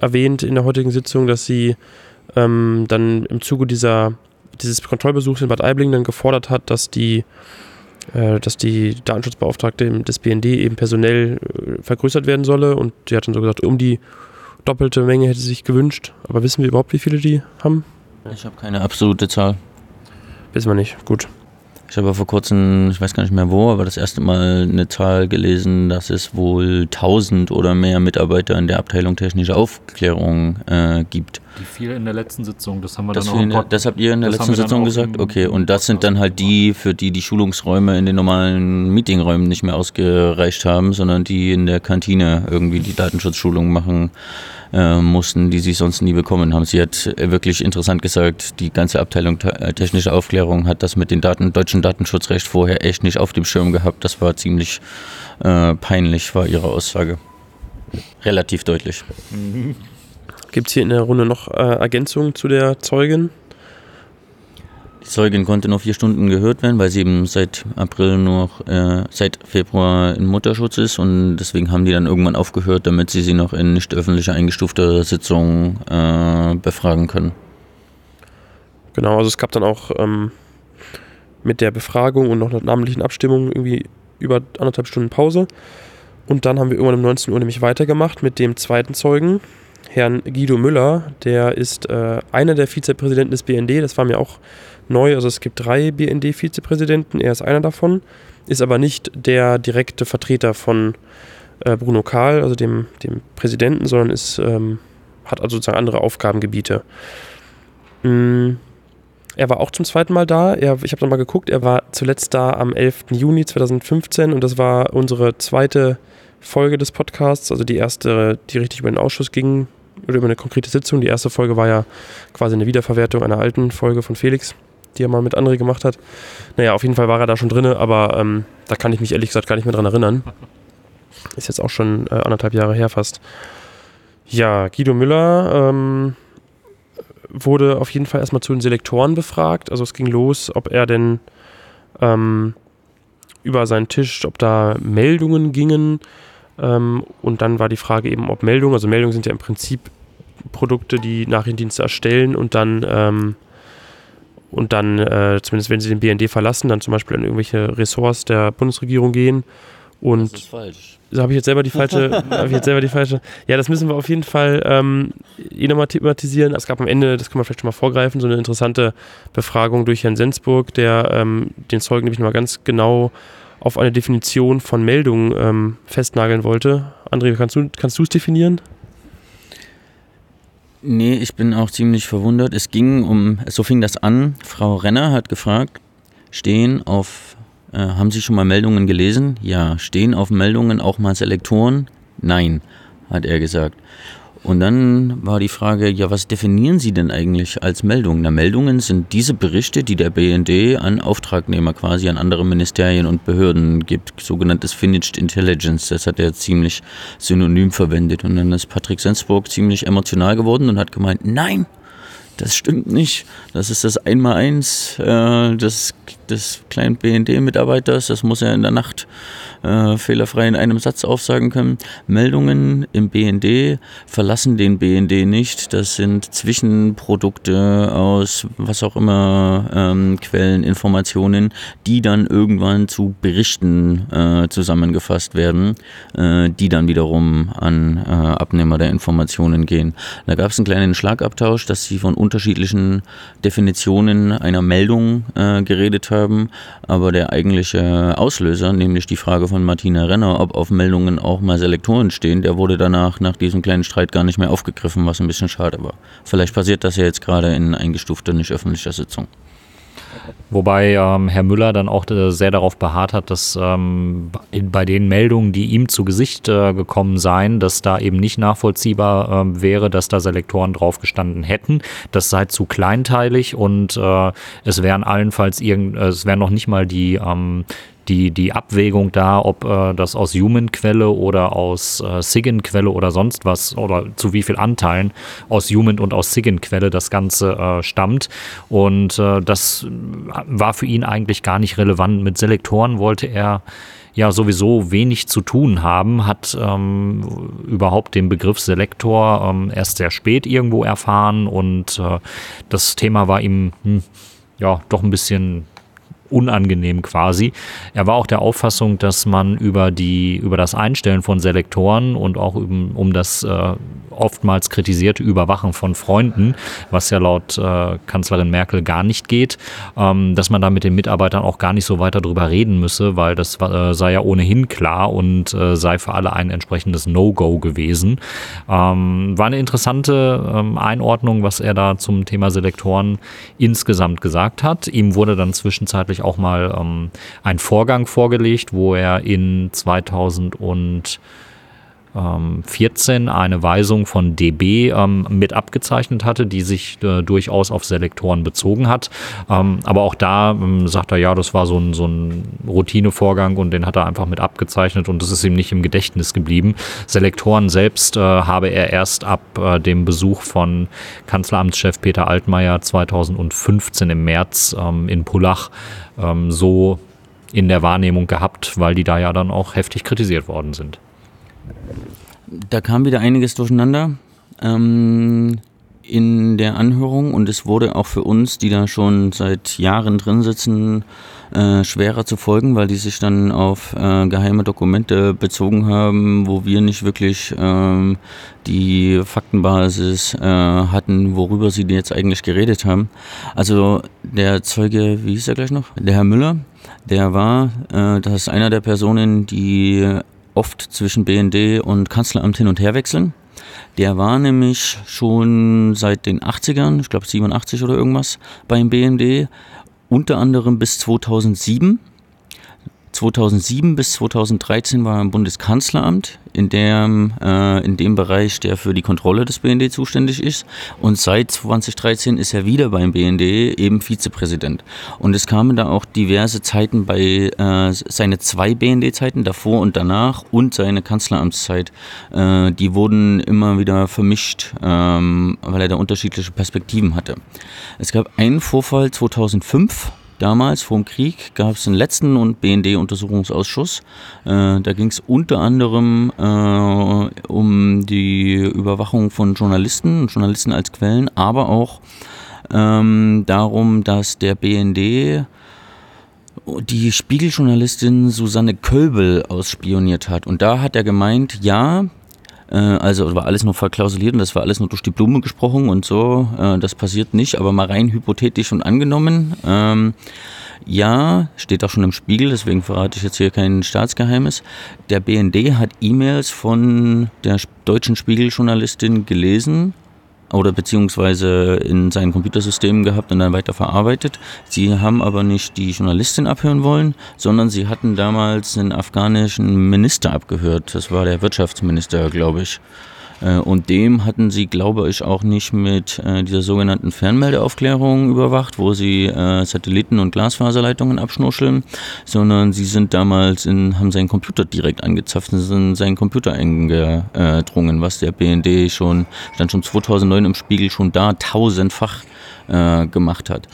[SPEAKER 1] erwähnt in der heutigen Sitzung, dass sie ähm, dann im Zuge dieser, dieses Kontrollbesuchs in Bad Aibling dann gefordert hat, dass die, äh, dass die Datenschutzbeauftragte des BND eben personell äh, vergrößert werden solle und sie hat dann so gesagt, um die doppelte Menge hätte sie sich gewünscht. Aber wissen wir überhaupt, wie viele die haben?
[SPEAKER 8] Ich habe keine absolute Zahl.
[SPEAKER 1] Wissen wir nicht, gut.
[SPEAKER 8] Ich habe vor kurzem, ich weiß gar nicht mehr wo, aber das erste Mal eine Zahl gelesen, dass es wohl 1000 oder mehr Mitarbeiter in der Abteilung technische Aufklärung äh, gibt.
[SPEAKER 7] Die fiel in der letzten Sitzung, das haben wir
[SPEAKER 8] das
[SPEAKER 7] dann
[SPEAKER 8] auch. das habt ihr in der letzten Sitzung gesagt? Okay, und das sind dann halt die, für die die Schulungsräume in den normalen Meetingräumen nicht mehr ausgereicht haben, sondern die in der Kantine irgendwie die Datenschutzschulung machen äh, mussten, die sie sonst nie bekommen haben. Sie hat wirklich interessant gesagt, die ganze Abteilung äh, technische Aufklärung hat das mit dem Daten, deutschen Datenschutzrecht vorher echt nicht auf dem Schirm gehabt. Das war ziemlich äh, peinlich, war ihre Aussage. Relativ deutlich.
[SPEAKER 1] Gibt es hier in der Runde noch äh, Ergänzungen zu der Zeugin?
[SPEAKER 8] Die Zeugin konnte nur vier Stunden gehört werden, weil sie eben seit April noch, äh, seit Februar in Mutterschutz ist und deswegen haben die dann irgendwann aufgehört, damit sie sie noch in nicht öffentlicher eingestufter Sitzung äh, befragen können.
[SPEAKER 1] Genau, also es gab dann auch ähm, mit der Befragung und noch einer namentlichen Abstimmung irgendwie über anderthalb Stunden Pause. Und dann haben wir irgendwann um 19 Uhr nämlich weitergemacht mit dem zweiten Zeugen, Herrn Guido Müller. Der ist äh, einer der Vizepräsidenten des BND. Das war mir auch neu. Also es gibt drei BND-Vizepräsidenten, er ist einer davon, ist aber nicht der direkte Vertreter von äh, Bruno Kahl, also dem, dem Präsidenten, sondern ist, ähm, hat also sozusagen andere Aufgabengebiete. Mhm. Er war auch zum zweiten Mal da. Er, ich habe nochmal geguckt, er war zuletzt da am 11. Juni 2015 und das war unsere zweite Folge des Podcasts, also die erste, die richtig über den Ausschuss ging oder über eine konkrete Sitzung. Die erste Folge war ja quasi eine Wiederverwertung einer alten Folge von Felix die er mal mit André gemacht hat. Naja, auf jeden Fall war er da schon drin, aber ähm, da kann ich mich ehrlich gesagt gar nicht mehr dran erinnern. Ist jetzt auch schon äh, anderthalb Jahre her fast. Ja, Guido Müller ähm, wurde auf jeden Fall erstmal zu den Selektoren befragt. Also es ging los, ob er denn ähm, über seinen Tisch, ob da Meldungen gingen. Ähm, und dann war die Frage eben, ob Meldungen, also Meldungen sind ja im Prinzip Produkte, die Nachrichtendienste erstellen und dann ähm, und dann, äh, zumindest wenn sie den BND verlassen, dann zum Beispiel in irgendwelche Ressorts der Bundesregierung gehen Und
[SPEAKER 8] das ist falsch.
[SPEAKER 1] So habe ich jetzt selber die falsche, habe ich jetzt selber die falsche. Ja, das müssen wir auf jeden Fall ähm, eh nochmal thematisieren. Es gab am Ende, das können wir vielleicht schon mal vorgreifen, so eine interessante Befragung durch Herrn Sensburg, der ähm, den Zeugen nämlich nochmal ganz genau auf eine Definition von Meldungen ähm, festnageln wollte. André, kannst du kannst es definieren?
[SPEAKER 8] Nee, ich bin auch ziemlich verwundert. Es ging um, so fing das an. Frau Renner hat gefragt, stehen auf, äh, haben Sie schon mal Meldungen gelesen? Ja. Stehen auf Meldungen auch mal Selektoren? Nein, hat er gesagt. Und dann war die Frage, ja, was definieren Sie denn eigentlich als Meldungen? Na, Meldungen sind diese Berichte, die der BND an Auftragnehmer quasi an andere Ministerien und Behörden gibt, sogenanntes Finished Intelligence. Das hat er ziemlich synonym verwendet. Und dann ist Patrick Sensburg ziemlich emotional geworden und hat gemeint, nein, das stimmt nicht. Das ist das Einmaleins äh, des, des kleinen BND-Mitarbeiters. Das muss er in der Nacht äh, fehlerfrei in einem Satz aufsagen können. Meldungen im BND verlassen den BND nicht. Das sind Zwischenprodukte aus was auch immer ähm, Quellen, Informationen, die dann irgendwann zu Berichten äh, zusammengefasst werden, äh, die dann wiederum an äh, Abnehmer der Informationen gehen. Da gab es einen kleinen Schlagabtausch, dass sie von unterschiedlichen Definitionen einer Meldung äh, geredet haben, aber der eigentliche Auslöser, nämlich die Frage von Martina Renner, ob auf Meldungen auch mal Selektoren stehen, der wurde danach nach diesem kleinen Streit gar nicht mehr aufgegriffen, was ein bisschen schade war. Vielleicht passiert das ja jetzt gerade in eingestufter, nicht öffentlicher Sitzung.
[SPEAKER 7] Wobei ähm, Herr Müller dann auch äh, sehr darauf beharrt hat, dass ähm, bei den Meldungen, die ihm zu Gesicht äh, gekommen seien, dass da eben nicht nachvollziehbar äh, wäre, dass da Selektoren draufgestanden hätten. Das sei zu kleinteilig und äh, es wären allenfalls irgend, äh, es wären noch nicht mal die ähm, die, die Abwägung da, ob äh, das aus Human-Quelle oder aus äh, SIGIN-Quelle oder sonst was oder zu wie viel Anteilen aus Human und aus SIGIN-Quelle das Ganze äh, stammt. Und äh, das war für ihn eigentlich gar nicht relevant. Mit Selektoren wollte er ja sowieso wenig zu tun haben, hat ähm, überhaupt den Begriff Selektor ähm, erst sehr spät irgendwo erfahren und äh, das Thema war ihm hm, ja doch ein bisschen unangenehm quasi. Er war auch der Auffassung, dass man über die, über das Einstellen von Selektoren und auch um, um das äh, oftmals kritisierte Überwachen von Freunden, was ja laut äh, Kanzlerin Merkel gar nicht geht, ähm, dass man da mit den Mitarbeitern auch gar nicht so weiter drüber reden müsse, weil das äh, sei ja ohnehin klar und äh, sei für alle ein entsprechendes No-Go gewesen. Ähm, war eine interessante ähm, Einordnung, was er da zum Thema Selektoren insgesamt gesagt hat. Ihm wurde dann zwischenzeitlich auch mal ähm, ein Vorgang vorgelegt, wo er in 2000 und 14 ähm, eine Weisung von DB ähm, mit abgezeichnet hatte, die sich äh, durchaus auf Selektoren bezogen hat. Ähm, aber auch da ähm, sagt er, ja, das war so ein, so ein Routinevorgang und den hat er einfach mit abgezeichnet und das ist ihm nicht im Gedächtnis geblieben. Selektoren selbst äh, habe er erst ab äh, dem Besuch von Kanzleramtschef Peter Altmaier 2015 im März ähm, in Pullach ähm, so in der Wahrnehmung gehabt, weil die da ja dann auch heftig kritisiert worden sind.
[SPEAKER 8] Da kam wieder einiges durcheinander ähm, in der Anhörung und es wurde auch für uns, die da schon seit Jahren drin sitzen, äh, schwerer zu folgen, weil die sich dann auf äh, geheime Dokumente bezogen haben, wo wir nicht wirklich ähm, die Faktenbasis äh, hatten, worüber sie jetzt eigentlich geredet haben. Also der Zeuge, wie hieß er gleich noch? Der Herr Müller, der war, äh, das ist einer der Personen, die oft zwischen BND und Kanzleramt hin und her wechseln. Der war nämlich schon seit den 80ern, ich glaube 87 oder irgendwas, beim BND, unter anderem bis 2007 2007 bis 2013 war er im Bundeskanzleramt, in dem, äh, in dem Bereich, der für die Kontrolle des BND zuständig ist. Und seit 2013 ist er wieder beim BND eben Vizepräsident. Und es kamen da auch diverse Zeiten bei, äh, seine zwei BND-Zeiten davor und danach und seine Kanzleramtszeit, äh, die wurden immer wieder vermischt, ähm, weil er da unterschiedliche Perspektiven hatte. Es gab einen Vorfall 2005, Damals, vor dem Krieg, gab es den letzten und BND-Untersuchungsausschuss. Äh, da ging es unter anderem äh, um die Überwachung von Journalisten, Journalisten als Quellen, aber auch ähm, darum, dass der BND die Spiegeljournalistin Susanne Kölbel ausspioniert hat. Und da hat er gemeint, ja, äh, also war alles nur verklausuliert und das war alles nur durch die Blume gesprochen und so, äh, das passiert nicht, aber mal rein hypothetisch und angenommen. Ähm, ja, steht auch schon im Spiegel, deswegen verrate ich jetzt hier kein Staatsgeheimnis. Der BND hat E-Mails von der deutschen Spiegeljournalistin gelesen oder beziehungsweise in seinen Computersystemen gehabt und dann weiter verarbeitet. Sie haben aber nicht die Journalistin abhören wollen, sondern sie hatten damals einen afghanischen Minister abgehört. Das war der Wirtschaftsminister, glaube ich. Äh, und dem hatten sie, glaube ich, auch nicht mit äh, dieser sogenannten Fernmeldeaufklärung überwacht, wo sie äh, Satelliten- und Glasfaserleitungen abschnuscheln, sondern sie sind damals in, haben seinen Computer direkt angezapft und sind in seinen Computer eingedrungen, was der BND schon, stand schon 2009 im Spiegel schon da tausendfach äh, gemacht hat.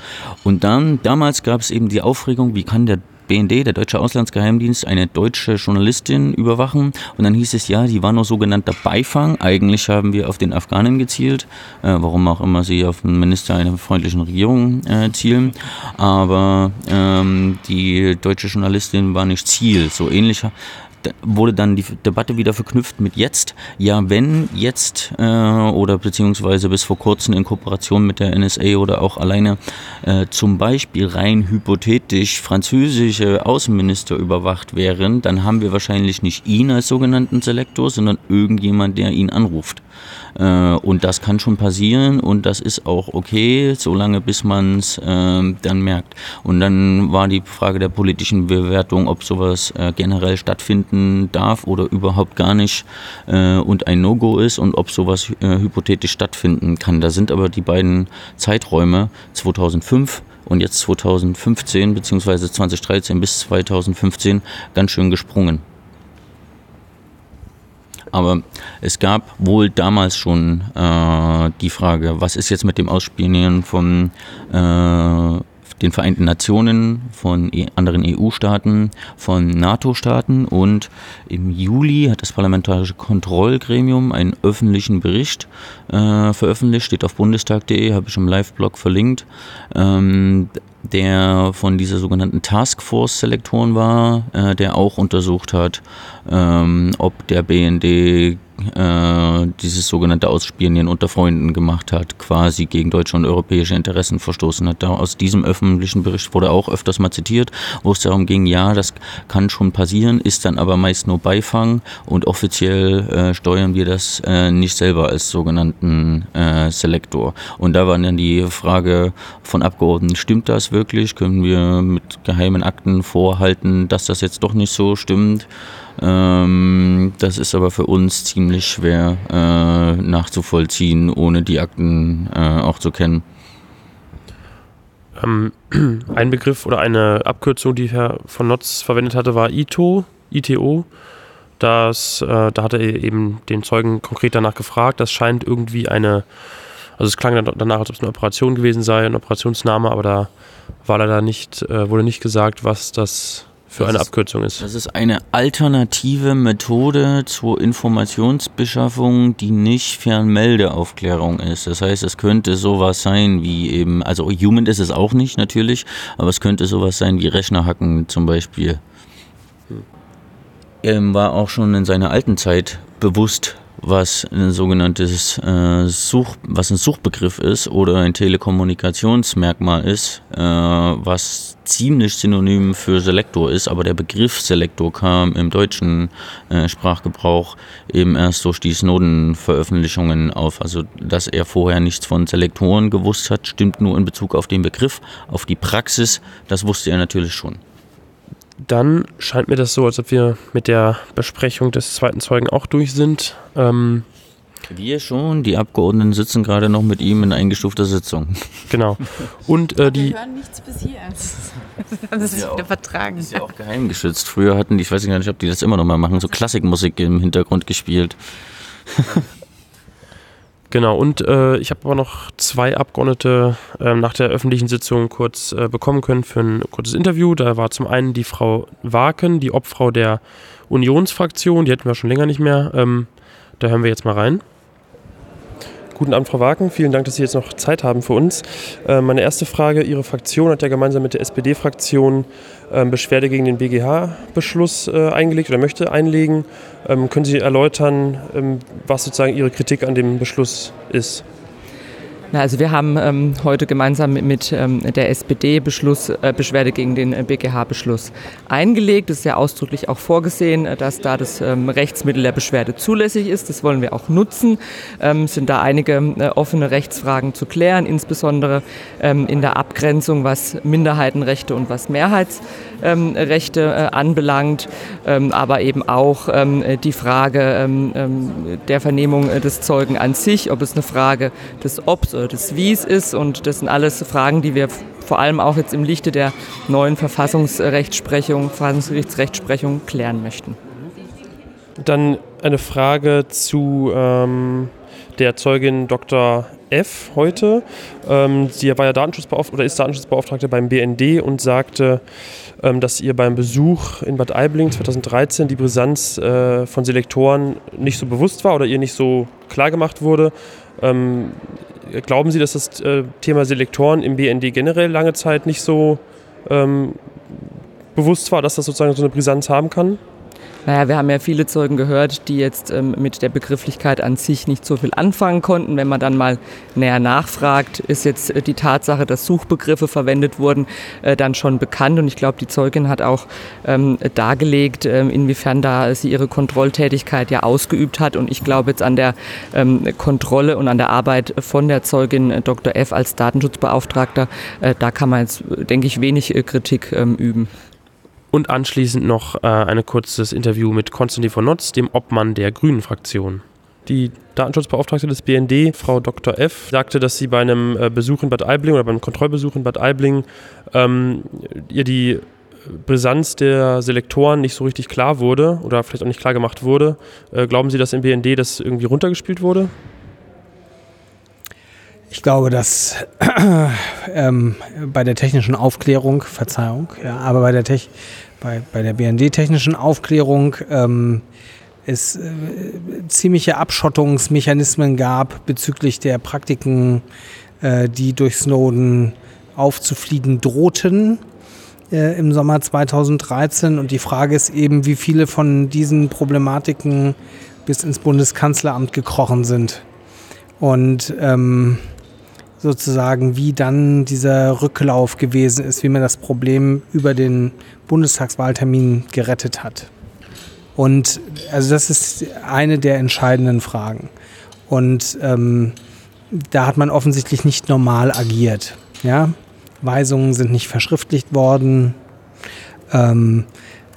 [SPEAKER 8] Und dann, damals gab es eben die Aufregung, wie kann der BND, der Deutsche Auslandsgeheimdienst, eine deutsche Journalistin überwachen. Und dann hieß es ja, die war nur sogenannter Beifang. Eigentlich haben wir auf den Afghanen gezielt, äh, warum auch immer sie auf den Minister einer freundlichen Regierung äh, zielen. Aber ähm, die deutsche Journalistin war nicht Ziel. So ähnlich wurde dann die Debatte wieder verknüpft mit jetzt. Ja, wenn jetzt äh, oder beziehungsweise bis vor kurzem in Kooperation mit der NSA oder auch alleine äh, zum Beispiel rein hypothetisch französische Außenminister überwacht wären, dann haben wir wahrscheinlich nicht ihn als sogenannten Selektor, sondern irgendjemand, der ihn anruft. Äh, und das kann schon passieren und das ist auch okay, solange bis man es äh, dann merkt. Und dann war die Frage der politischen Bewertung, ob sowas äh, generell stattfinden darf oder überhaupt gar nicht äh, und ein No-Go ist und ob sowas äh, hypothetisch stattfinden kann. Da sind aber die beiden Zeiträume 2005 und jetzt 2015 bzw. 2013 bis 2015 ganz schön gesprungen. Aber es gab wohl damals schon äh, die Frage, was ist jetzt mit dem Ausspionieren von äh, den Vereinten Nationen, von e anderen EU-Staaten, von NATO-Staaten und im Juli hat das Parlamentarische Kontrollgremium einen öffentlichen Bericht äh, veröffentlicht, steht auf bundestag.de, habe ich im Live-Blog verlinkt. Ähm, der von dieser sogenannten Taskforce-Selektoren war, äh, der auch untersucht hat, ähm, ob der BND äh, dieses sogenannte Ausspionieren unter Freunden gemacht hat, quasi gegen deutsche und europäische Interessen verstoßen hat. Da aus diesem öffentlichen Bericht wurde auch öfters mal zitiert, wo es darum ging, ja, das kann schon passieren, ist dann aber meist nur Beifang und offiziell äh, steuern wir das äh, nicht selber als sogenannten äh, Selektor. Und da war dann die Frage von Abgeordneten, stimmt das wirklich? Können wir mit geheimen Akten vorhalten, dass das jetzt doch nicht so stimmt? Ähm, das ist aber für uns ziemlich schwer äh, nachzuvollziehen, ohne die Akten äh, auch zu kennen.
[SPEAKER 1] Ähm, ein Begriff oder eine Abkürzung, die Herr von Notz verwendet hatte, war ITO, ITO. Das, äh, da hat er eben den Zeugen konkret danach gefragt. Das scheint irgendwie eine, also es klang danach, als ob es eine Operation gewesen sei, ein Operationsname, aber da war leider nicht, äh, wurde nicht gesagt, was das für das eine Abkürzung ist.
[SPEAKER 8] Das ist eine alternative Methode zur Informationsbeschaffung, die nicht Fernmeldeaufklärung ist. Das heißt, es könnte sowas sein wie eben, also Human ist es auch nicht natürlich, aber es könnte sowas sein wie Rechnerhacken zum Beispiel. Hm. Er war auch schon in seiner alten Zeit bewusst was ein sogenanntes äh, Such, was ein Suchbegriff ist oder ein Telekommunikationsmerkmal ist, äh, was ziemlich synonym für Selektor ist, aber der Begriff Selektor kam im deutschen äh, Sprachgebrauch eben erst durch die Snowden-Veröffentlichungen auf. Also, dass er vorher nichts von Selektoren gewusst hat, stimmt nur in Bezug auf den Begriff, auf die Praxis, das wusste er natürlich schon
[SPEAKER 1] dann scheint mir das so, als ob wir mit der Besprechung des zweiten Zeugen auch durch sind. Ähm,
[SPEAKER 8] wir schon, die Abgeordneten sitzen gerade noch mit ihm in eingestufter Sitzung.
[SPEAKER 1] Genau. Und äh, die.
[SPEAKER 9] Wir hören nichts bis hier. Das ist, ja wieder vertragen.
[SPEAKER 8] Ist ja auch geheimgeschützt. Früher hatten die, ich weiß gar nicht, ob die das immer noch mal machen, so Klassikmusik im Hintergrund gespielt.
[SPEAKER 1] Genau, und äh, ich habe aber noch zwei Abgeordnete äh, nach der öffentlichen Sitzung kurz äh, bekommen können für ein kurzes Interview. Da war zum einen die Frau Waken, die Obfrau der Unionsfraktion, die hätten wir schon länger nicht mehr. Ähm, da hören wir jetzt mal rein. Guten Abend, Frau Waken. Vielen Dank, dass Sie jetzt noch Zeit haben für uns. Äh, meine erste Frage, Ihre Fraktion hat ja gemeinsam mit der SPD-Fraktion ähm, Beschwerde gegen den BGH-Beschluss äh, eingelegt oder möchte einlegen. Ähm, können Sie erläutern, ähm, was sozusagen Ihre Kritik an dem Beschluss ist?
[SPEAKER 10] Na, also wir haben ähm, heute gemeinsam mit, mit ähm, der SPD Beschluss, äh, Beschwerde gegen den äh, BGH-Beschluss eingelegt. Es ist ja ausdrücklich auch vorgesehen, äh, dass da das ähm, Rechtsmittel der Beschwerde zulässig ist. Das wollen wir auch nutzen. Ähm, es sind da einige äh, offene Rechtsfragen zu klären, insbesondere ähm, in der Abgrenzung, was Minderheitenrechte und was Mehrheitsrechte äh, anbelangt, ähm, aber eben auch die Frage der Vernehmung äh, des Zeugen an sich, ob es eine Frage des Obs oder des Wies ist. Und das sind alles Fragen, die wir vor allem auch jetzt im Lichte der neuen Verfassungsrechtsprechung, Verfassungsgerichtsrechtsprechung klären möchten.
[SPEAKER 1] Dann eine Frage zu ähm, der Zeugin Dr. F. heute. Ähm, sie war ja Datenschutzbeauftragte oder ist Datenschutzbeauftragte beim BND und sagte, ähm, dass ihr beim Besuch in Bad Aibling 2013 die Brisanz äh, von Selektoren nicht so bewusst war oder ihr nicht so klar gemacht wurde. Ähm, glauben Sie, dass das äh, Thema Selektoren im BND generell lange Zeit nicht so ähm, bewusst war, dass das sozusagen so eine Brisanz haben kann?
[SPEAKER 10] Naja, wir haben ja viele Zeugen gehört, die jetzt ähm, mit der Begrifflichkeit an sich nicht so viel anfangen konnten. Wenn man dann mal näher nachfragt, ist jetzt äh, die Tatsache, dass Suchbegriffe verwendet wurden, äh, dann schon bekannt. Und ich glaube, die Zeugin hat auch ähm, dargelegt, ähm, inwiefern da sie ihre Kontrolltätigkeit ja ausgeübt hat. Und ich glaube jetzt an der ähm, Kontrolle und an der Arbeit von der Zeugin äh, Dr. F. als Datenschutzbeauftragter, äh, da kann man jetzt, denke ich, wenig äh, Kritik ähm, üben
[SPEAKER 1] und anschließend noch äh, ein kurzes Interview mit Konstantin von Notz, dem Obmann der Grünen-Fraktion. Die Datenschutzbeauftragte des BND, Frau Dr. F., sagte, dass sie bei einem äh, Besuch in Bad Aibling oder beim Kontrollbesuch in Bad Aibling ähm, ihr die Brisanz der Selektoren nicht so richtig klar wurde oder vielleicht auch nicht klar gemacht wurde. Äh, glauben Sie, dass im BND das irgendwie runtergespielt wurde?
[SPEAKER 4] Ich glaube, dass ähm, bei der technischen Aufklärung, Verzeihung, ja, aber bei der, Tech, bei, bei der BND-technischen Aufklärung ähm, es äh, ziemliche Abschottungsmechanismen gab bezüglich der Praktiken, äh, die durch Snowden aufzufliegen drohten äh, im Sommer 2013. Und die Frage ist eben, wie viele von diesen Problematiken bis ins Bundeskanzleramt gekrochen sind. Und ähm, sozusagen, wie dann dieser Rücklauf gewesen ist, wie man das Problem über den Bundestagswahltermin gerettet hat. Und also das ist eine der entscheidenden Fragen. Und ähm, da hat man offensichtlich nicht normal agiert. Ja? Weisungen sind nicht verschriftlicht worden. Ähm,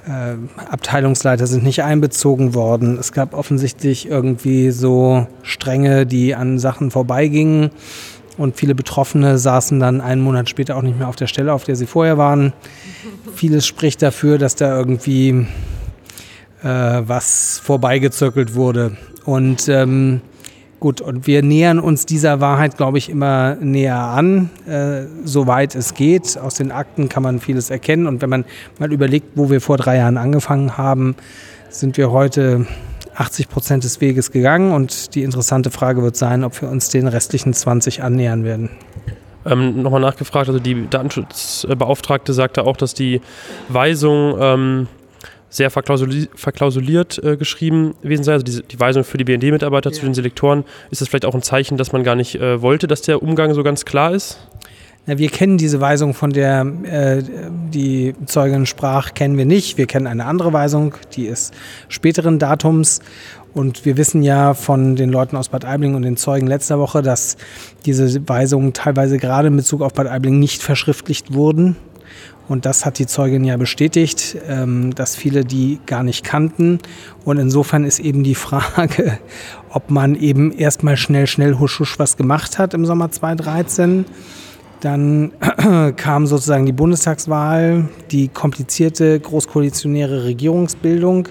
[SPEAKER 4] äh, Abteilungsleiter sind nicht einbezogen worden. Es gab offensichtlich irgendwie so Stränge, die an Sachen vorbeigingen. Und viele Betroffene saßen dann einen Monat später auch nicht mehr auf der Stelle, auf der sie vorher waren. Vieles spricht dafür, dass da irgendwie äh, was vorbeigezirkelt wurde. Und ähm, gut, und wir nähern uns dieser Wahrheit, glaube ich, immer näher an, äh, soweit es geht. Aus den Akten kann man vieles erkennen. Und wenn man mal überlegt, wo wir vor drei Jahren angefangen haben, sind wir heute 80 Prozent des Weges gegangen und die interessante Frage wird sein, ob wir uns den restlichen 20 annähern werden.
[SPEAKER 1] Ähm, Nochmal nachgefragt, also die Datenschutzbeauftragte sagte auch, dass die Weisung ähm, sehr verklausuli verklausuliert äh, geschrieben gewesen sei, also die, die Weisung für die BND-Mitarbeiter ja. zu den Selektoren. Ist das vielleicht auch ein Zeichen, dass man gar nicht äh, wollte, dass der Umgang so ganz klar ist?
[SPEAKER 4] Na, wir kennen diese Weisung, von der äh, die Zeugin sprach, kennen wir nicht. Wir kennen eine andere Weisung, die ist späteren Datums. Und wir wissen ja von den Leuten aus Bad Aibling und den Zeugen letzter Woche, dass diese Weisungen teilweise gerade in Bezug auf Bad Aibling nicht verschriftlicht wurden. Und das hat die Zeugin ja bestätigt, ähm, dass viele die gar nicht kannten. Und insofern ist eben die Frage, ob man eben erstmal schnell, schnell husch, husch was gemacht hat im Sommer 2013 dann kam sozusagen die Bundestagswahl, die komplizierte großkoalitionäre Regierungsbildung.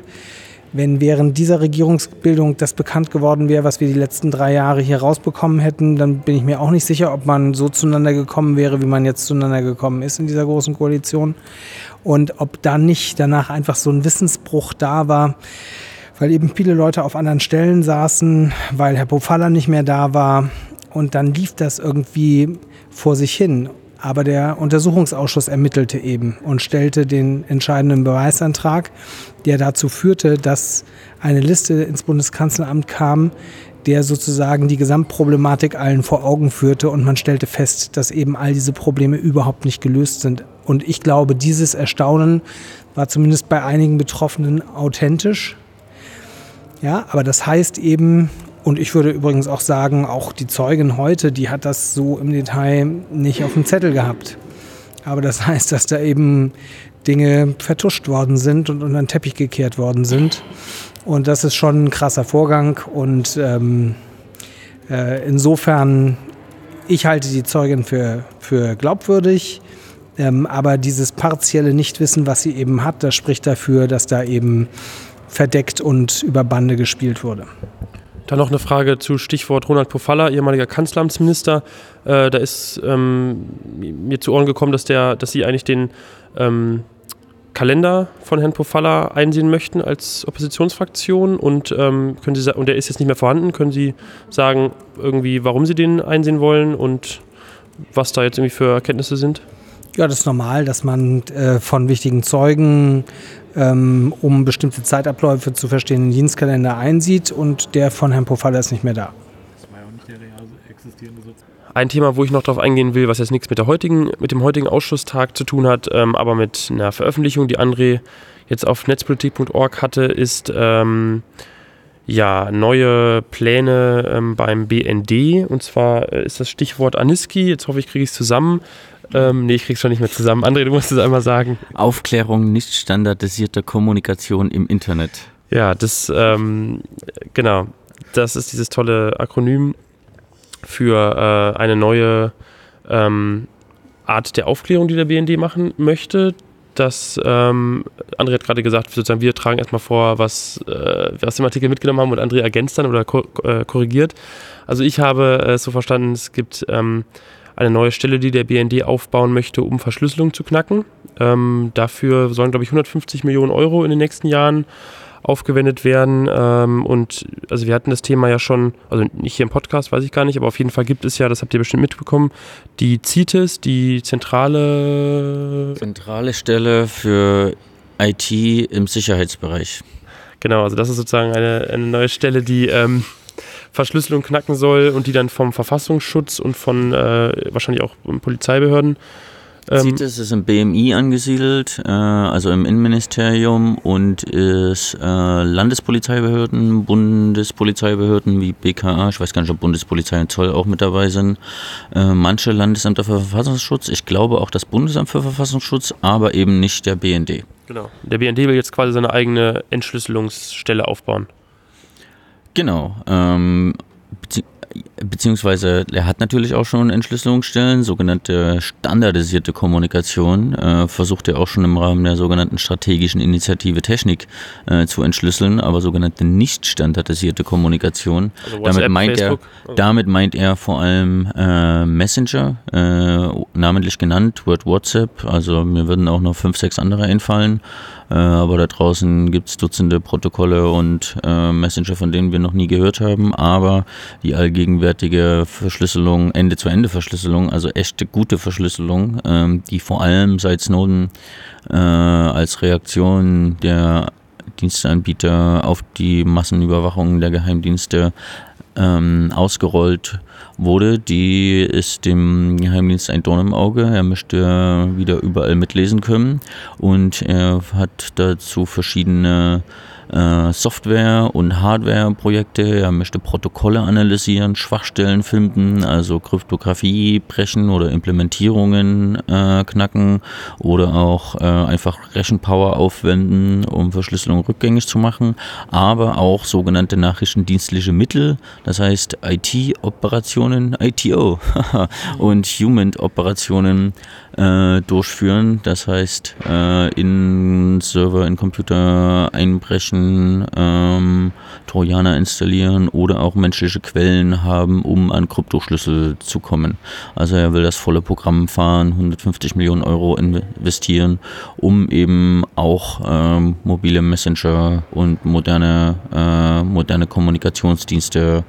[SPEAKER 4] Wenn während dieser Regierungsbildung das bekannt geworden wäre, was wir die letzten drei Jahre hier rausbekommen hätten, dann bin ich mir auch nicht sicher, ob man so zueinander gekommen wäre, wie man jetzt zueinander gekommen ist in dieser großen Koalition. Und ob dann nicht danach einfach so ein Wissensbruch da war, weil eben viele Leute auf anderen Stellen saßen, weil Herr Pofalla nicht mehr da war. Und dann lief das irgendwie vor sich hin. Aber der Untersuchungsausschuss ermittelte eben und stellte den entscheidenden Beweisantrag, der dazu führte, dass eine Liste ins Bundeskanzleramt kam, der sozusagen die Gesamtproblematik allen vor Augen führte und man stellte fest, dass eben all diese Probleme überhaupt nicht gelöst sind. Und ich glaube, dieses Erstaunen war zumindest bei einigen Betroffenen authentisch. Ja, aber das heißt eben, und ich würde übrigens auch sagen, auch die Zeugin heute, die hat das so im Detail nicht auf dem Zettel gehabt. Aber das heißt, dass da eben Dinge vertuscht worden sind und unter den Teppich gekehrt worden sind. Und das ist schon ein krasser Vorgang. Und ähm, äh, insofern, ich halte die Zeugin für, für glaubwürdig. Ähm, aber dieses partielle Nichtwissen, was sie eben hat, das spricht dafür, dass da eben verdeckt und über Bande gespielt wurde.
[SPEAKER 1] Dann noch eine Frage zu Stichwort Ronald Pofalla, ehemaliger Kanzleramtsminister. Äh, da ist ähm, mir zu Ohren gekommen, dass, der, dass Sie eigentlich den ähm, Kalender von Herrn Pofalla einsehen möchten als Oppositionsfraktion und ähm, können Sie und der ist jetzt nicht mehr vorhanden. Können Sie sagen, irgendwie, warum Sie den einsehen wollen und was da jetzt irgendwie für Erkenntnisse sind?
[SPEAKER 4] Ja, das ist normal, dass man äh, von wichtigen Zeugen, ähm, um bestimmte Zeitabläufe zu verstehen, den Dienstkalender einsieht und der von Herrn Pofalla ist nicht mehr da.
[SPEAKER 1] Ein Thema, wo ich noch darauf eingehen will, was jetzt nichts mit, der heutigen, mit dem heutigen Ausschusstag zu tun hat, ähm, aber mit einer Veröffentlichung, die André jetzt auf netzpolitik.org hatte, ist ähm, ja, neue Pläne ähm, beim BND. Und zwar äh, ist das Stichwort Aniski. Jetzt hoffe ich, kriege ich es zusammen. Ähm, nee, ich krieg's schon nicht mehr zusammen. André, du musst es einmal sagen.
[SPEAKER 8] Aufklärung nicht standardisierter Kommunikation im Internet.
[SPEAKER 1] Ja, das, ähm, genau. Das ist dieses tolle Akronym für äh, eine neue ähm, Art der Aufklärung, die der BND machen möchte. Das, ähm, André hat gerade gesagt, sozusagen, wir tragen erstmal vor, was äh, wir aus dem Artikel mitgenommen haben und André ergänzt dann oder ko äh, korrigiert. Also ich habe es so verstanden, es gibt ähm, eine neue Stelle, die der BND aufbauen möchte, um Verschlüsselung zu knacken. Ähm, dafür sollen, glaube ich, 150 Millionen Euro in den nächsten Jahren aufgewendet werden. Ähm, und also wir hatten das Thema ja schon, also nicht hier im Podcast, weiß ich gar nicht, aber auf jeden Fall gibt es ja, das habt ihr bestimmt mitbekommen, die CITES, die zentrale
[SPEAKER 8] Zentrale Stelle für IT im Sicherheitsbereich.
[SPEAKER 1] Genau, also das ist sozusagen eine, eine neue Stelle, die ähm, Verschlüsselung knacken soll und die dann vom Verfassungsschutz und von äh, wahrscheinlich auch Polizeibehörden
[SPEAKER 8] ähm, CITES ist im BMI angesiedelt, äh, also im Innenministerium und ist äh, Landespolizeibehörden, Bundespolizeibehörden wie BKA, ich weiß gar nicht, ob Bundespolizei und Zoll auch mit dabei sind, äh, manche Landesämter für Verfassungsschutz, ich glaube auch das Bundesamt für Verfassungsschutz, aber eben nicht der BND.
[SPEAKER 1] Genau. Der BND will jetzt quasi seine eigene Entschlüsselungsstelle aufbauen.
[SPEAKER 8] Genau. Ähm, beziehungsweise er hat natürlich auch schon Entschlüsselungsstellen, sogenannte standardisierte Kommunikation, äh, versucht er auch schon im Rahmen der sogenannten strategischen Initiative Technik äh, zu entschlüsseln, aber sogenannte nicht standardisierte Kommunikation. Also WhatsApp, damit meint Facebook. er, damit meint er vor allem äh, Messenger, äh, namentlich genannt, Word WhatsApp, also mir würden auch noch fünf, sechs andere einfallen. Äh, aber da draußen gibt es Dutzende Protokolle und äh, Messenger, von denen wir noch nie gehört haben. Aber die allgegenwärtige Verschlüsselung, Ende-zu-Ende-Verschlüsselung, also echte gute Verschlüsselung, ähm, die vor allem seit Snowden äh, als Reaktion der Diensteanbieter auf die Massenüberwachung der Geheimdienste ähm, ausgerollt wurde, die ist dem Geheimdienst ein Dorn im Auge. Er möchte wieder überall mitlesen können und er hat dazu verschiedene äh, Software- und Hardware-Projekte. Er möchte Protokolle analysieren, Schwachstellen finden, also Kryptographie brechen oder Implementierungen äh, knacken oder auch äh, einfach Rechenpower aufwenden, um Verschlüsselung rückgängig zu machen, aber auch sogenannte nachrichtendienstliche Mittel, das heißt IT-Operationen, ITO und Human-Operationen äh, durchführen. Das heißt, äh, in Server, in Computer einbrechen, ähm, Trojaner installieren oder auch menschliche Quellen haben, um an Kryptoschlüssel zu kommen. Also er will das volle Programm fahren, 150 Millionen Euro investieren, um eben auch ähm, mobile Messenger und moderne, äh, moderne Kommunikationsdienste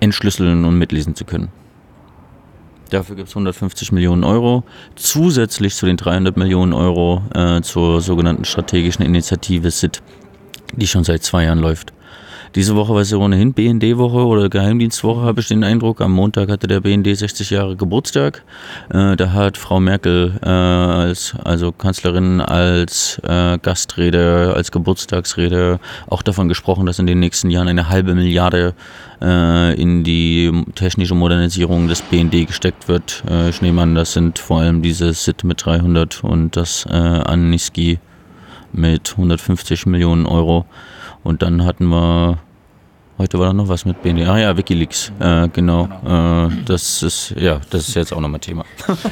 [SPEAKER 8] entschlüsseln und mitlesen zu können. Dafür gibt es 150 Millionen Euro, zusätzlich zu den 300 Millionen Euro äh, zur sogenannten strategischen Initiative SIT, die schon seit zwei Jahren läuft. Diese Woche war es ja ohnehin BND-Woche oder Geheimdienstwoche, habe ich den Eindruck. Am Montag hatte der BND 60 Jahre Geburtstag. Äh, da hat Frau Merkel äh, als also Kanzlerin als äh, Gastrede, als Geburtstagsrede auch davon gesprochen, dass in den nächsten Jahren eine halbe Milliarde äh, in die technische Modernisierung des BND gesteckt wird. Äh, ich nehme an, das sind vor allem diese SIT mit 300 und das äh, Aniski mit 150 Millionen Euro. Und dann hatten wir, heute war da noch was mit BND, ah ja, Wikileaks, äh, genau. Äh, das ist, ja, das ist jetzt auch nochmal Thema.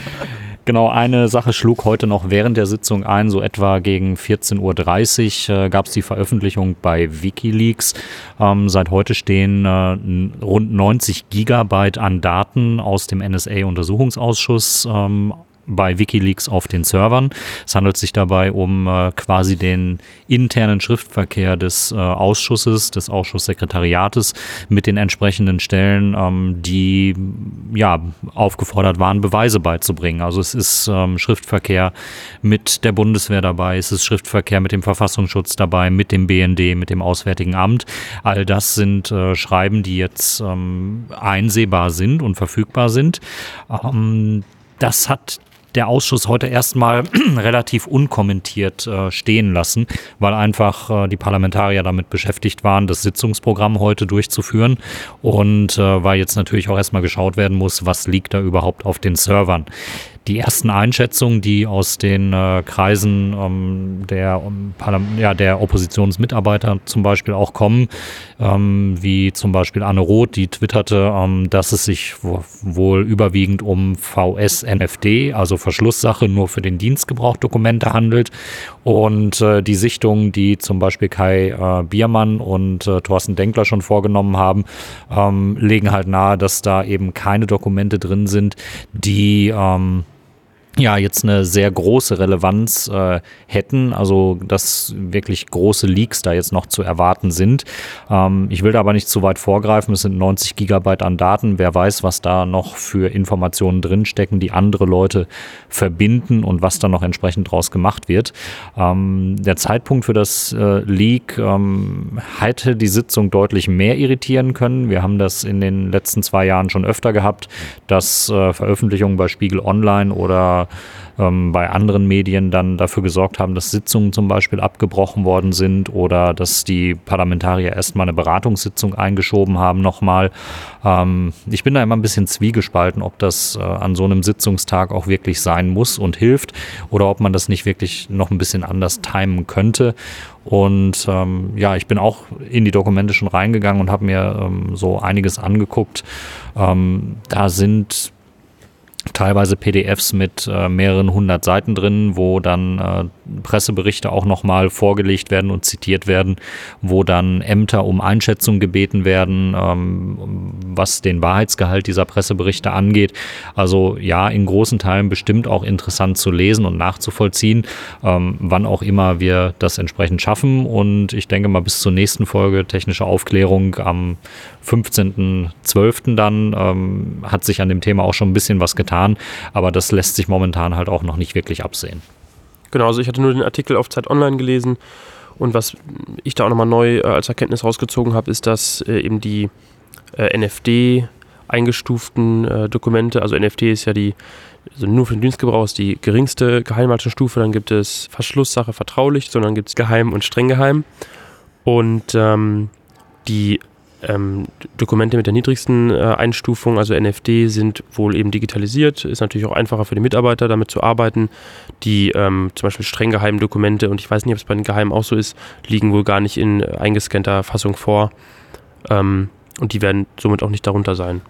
[SPEAKER 7] Genau, eine Sache schlug heute noch während der Sitzung ein, so etwa gegen 14.30 Uhr äh, gab es die Veröffentlichung bei Wikileaks. Ähm, seit heute stehen äh, rund 90 Gigabyte an Daten aus dem NSA-Untersuchungsausschuss ähm, bei Wikileaks auf den Servern. Es handelt sich dabei um äh, quasi den internen Schriftverkehr des äh, Ausschusses, des Ausschusssekretariates mit den entsprechenden Stellen, ähm, die ja aufgefordert waren, Beweise beizubringen. Also es ist ähm, Schriftverkehr mit der Bundeswehr dabei, es ist Schriftverkehr mit dem Verfassungsschutz dabei, mit dem BND, mit dem Auswärtigen Amt. All das sind äh, Schreiben, die jetzt ähm, einsehbar sind und verfügbar sind. Ähm, das hat der Ausschuss heute erstmal relativ unkommentiert äh, stehen lassen, weil einfach äh, die Parlamentarier damit beschäftigt waren, das Sitzungsprogramm heute durchzuführen und äh, weil jetzt natürlich auch erstmal geschaut werden muss, was liegt da überhaupt auf den Servern die ersten Einschätzungen, die aus den äh, Kreisen ähm, der, um, ja, der Oppositionsmitarbeiter zum Beispiel auch kommen, ähm, wie zum Beispiel Anne Roth, die twitterte, ähm, dass es sich wohl überwiegend um VS-NFD, also Verschlusssache nur für den Dienstgebrauch Dokumente handelt. Und äh, die Sichtungen, die zum Beispiel Kai äh, Biermann und äh, Thorsten Denkler schon vorgenommen haben, ähm, legen halt nahe, dass da eben keine Dokumente drin sind, die ähm, ja jetzt eine sehr große Relevanz äh, hätten, also dass wirklich große Leaks da jetzt noch zu erwarten sind. Ähm, ich will da aber nicht zu weit vorgreifen, es sind 90 Gigabyte an Daten, wer weiß, was da noch für Informationen drinstecken, die andere Leute verbinden und was da noch entsprechend draus gemacht wird. Ähm, der Zeitpunkt für das äh, Leak ähm, hätte die Sitzung deutlich mehr irritieren können. Wir haben das in den letzten zwei Jahren schon öfter gehabt, dass äh, Veröffentlichungen bei Spiegel Online oder ähm, bei anderen Medien dann dafür gesorgt haben, dass Sitzungen zum Beispiel abgebrochen worden sind oder dass die Parlamentarier erstmal eine Beratungssitzung eingeschoben haben nochmal. Ähm, ich bin da immer ein bisschen zwiegespalten, ob das äh, an so einem Sitzungstag auch wirklich sein muss und hilft oder ob man das nicht wirklich noch ein bisschen anders timen könnte. Und ähm, ja, ich bin auch in die Dokumente schon reingegangen und habe mir ähm, so einiges angeguckt. Ähm, da sind teilweise PDFs mit äh, mehreren hundert Seiten drin, wo dann äh, Presseberichte auch nochmal vorgelegt werden und zitiert werden, wo dann Ämter um Einschätzung gebeten werden, ähm, was den Wahrheitsgehalt dieser Presseberichte angeht. Also ja, in großen Teilen bestimmt auch interessant zu lesen und nachzuvollziehen, ähm, wann auch immer wir das entsprechend schaffen. Und ich denke mal, bis zur nächsten Folge technische Aufklärung am 15.12. dann ähm, hat sich an dem Thema auch schon ein bisschen was getan, aber das lässt sich momentan halt auch noch nicht wirklich absehen.
[SPEAKER 1] Genau, also ich hatte nur den Artikel auf Zeit Online gelesen und was ich da auch nochmal neu äh, als Erkenntnis rausgezogen habe, ist, dass äh, eben die äh, NFD eingestuften äh, Dokumente, also NFD ist ja die, also nur für den Dienstgebrauch ist die geringste Geheimhaltungsstufe, dann gibt es Verschlusssache vertraulich, sondern gibt es geheim und streng geheim. Und ähm, die ähm, Dokumente mit der niedrigsten äh, Einstufung, also NFD, sind wohl eben digitalisiert. Ist natürlich auch einfacher für die Mitarbeiter, damit zu arbeiten. Die ähm, zum Beispiel streng geheimen Dokumente, und ich weiß nicht, ob es bei den Geheimen auch so ist, liegen wohl gar nicht in eingescannter Fassung vor. Ähm, und die werden somit auch nicht darunter sein.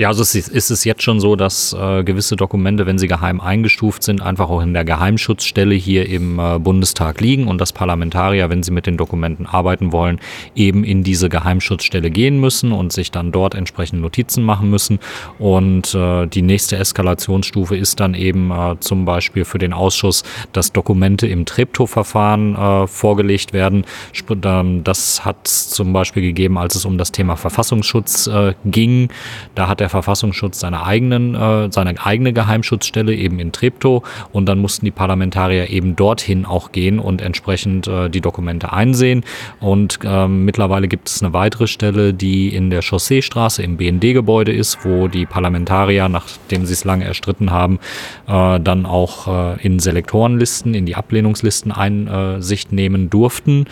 [SPEAKER 7] Ja, also ist, ist es jetzt schon so, dass äh, gewisse Dokumente, wenn sie geheim eingestuft sind, einfach auch in der Geheimschutzstelle hier im äh, Bundestag liegen und dass Parlamentarier, wenn sie mit den Dokumenten arbeiten wollen, eben in diese Geheimschutzstelle gehen müssen und sich dann dort entsprechend Notizen machen müssen. Und äh, die nächste Eskalationsstufe ist dann eben äh, zum Beispiel für den Ausschuss, dass Dokumente im Treptow-Verfahren äh, vorgelegt werden. Ähm, das hat es zum Beispiel gegeben, als es um das Thema Verfassungsschutz äh, ging. Da hat der Verfassungsschutz seine, eigenen, äh, seine eigene Geheimschutzstelle eben in Treptow und dann mussten die Parlamentarier eben dorthin auch gehen und entsprechend äh, die Dokumente einsehen. Und äh, mittlerweile gibt es eine weitere Stelle, die in der Chausseestraße im BND-Gebäude ist, wo die Parlamentarier, nachdem sie es lange erstritten haben, äh, dann auch äh, in Selektorenlisten, in die Ablehnungslisten Einsicht nehmen durften.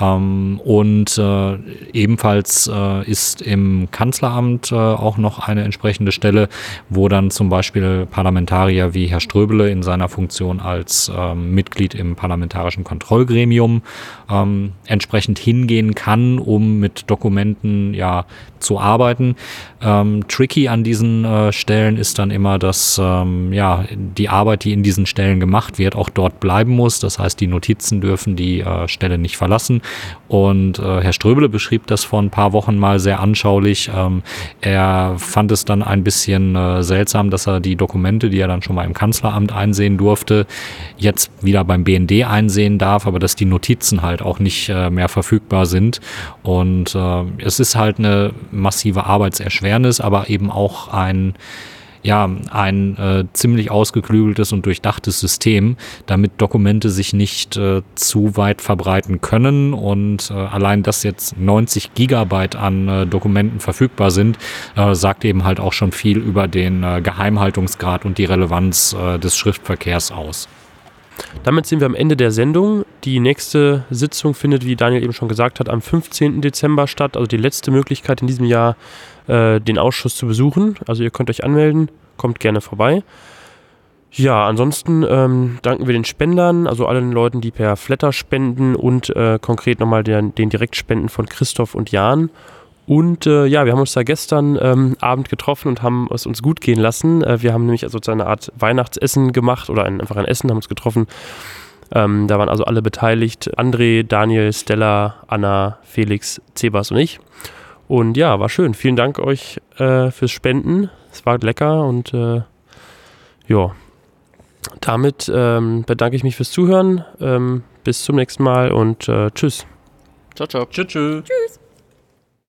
[SPEAKER 7] Ähm, und äh, ebenfalls äh, ist im Kanzleramt äh, auch noch eine entsprechende Stelle, wo dann zum Beispiel Parlamentarier wie Herr Ströbele in seiner Funktion als ähm, Mitglied im parlamentarischen Kontrollgremium ähm, entsprechend hingehen kann, um mit Dokumenten ja zu arbeiten. Ähm, tricky an diesen äh, Stellen ist dann immer, dass ähm, ja die Arbeit, die in diesen Stellen gemacht wird, auch dort bleiben muss. Das heißt, die Notizen dürfen die äh, Stelle nicht verlassen. Und äh, Herr Ströbele beschrieb das vor ein paar Wochen mal sehr anschaulich. Ähm, er fand es dann ein bisschen äh, seltsam, dass er die Dokumente, die er dann schon mal im Kanzleramt einsehen durfte, jetzt wieder beim BND einsehen darf, aber dass die Notizen halt auch nicht äh, mehr verfügbar sind. Und äh, es ist halt eine massive Arbeitserschwernis, aber eben auch ein ja, ein äh, ziemlich ausgeklügeltes und durchdachtes System, damit Dokumente sich nicht äh, zu weit verbreiten können und äh, allein, dass jetzt 90 Gigabyte an äh, Dokumenten verfügbar sind, äh, sagt eben halt auch schon viel über den äh, Geheimhaltungsgrad und die Relevanz des Schriftverkehrs aus.
[SPEAKER 1] Damit sind wir am Ende der Sendung. Die nächste Sitzung findet, wie Daniel eben schon gesagt hat, am 15. Dezember statt. Also die letzte Möglichkeit in diesem Jahr, äh, den Ausschuss zu besuchen. Also ihr könnt euch anmelden, kommt gerne vorbei. Ja, ansonsten ähm, danken wir den Spendern, also allen Leuten, die per Flatter spenden und äh, konkret nochmal den, den Direktspenden von Christoph und Jan. Und äh, ja, wir haben uns da gestern ähm, Abend getroffen und haben es uns gut gehen lassen. Äh, wir haben nämlich also eine Art Weihnachtsessen gemacht oder ein, einfach ein Essen, haben uns getroffen. Ähm, da waren also alle beteiligt. André, Daniel, Stella, Anna, Felix, Zebas und ich. Und ja, war schön. Vielen Dank euch äh, fürs Spenden. Es war lecker und äh, ja. Damit ähm, bedanke ich mich fürs Zuhören. Ähm, bis zum nächsten Mal und äh, tschüss.
[SPEAKER 3] Ciao, ciao.
[SPEAKER 1] Tschüss. tschüss.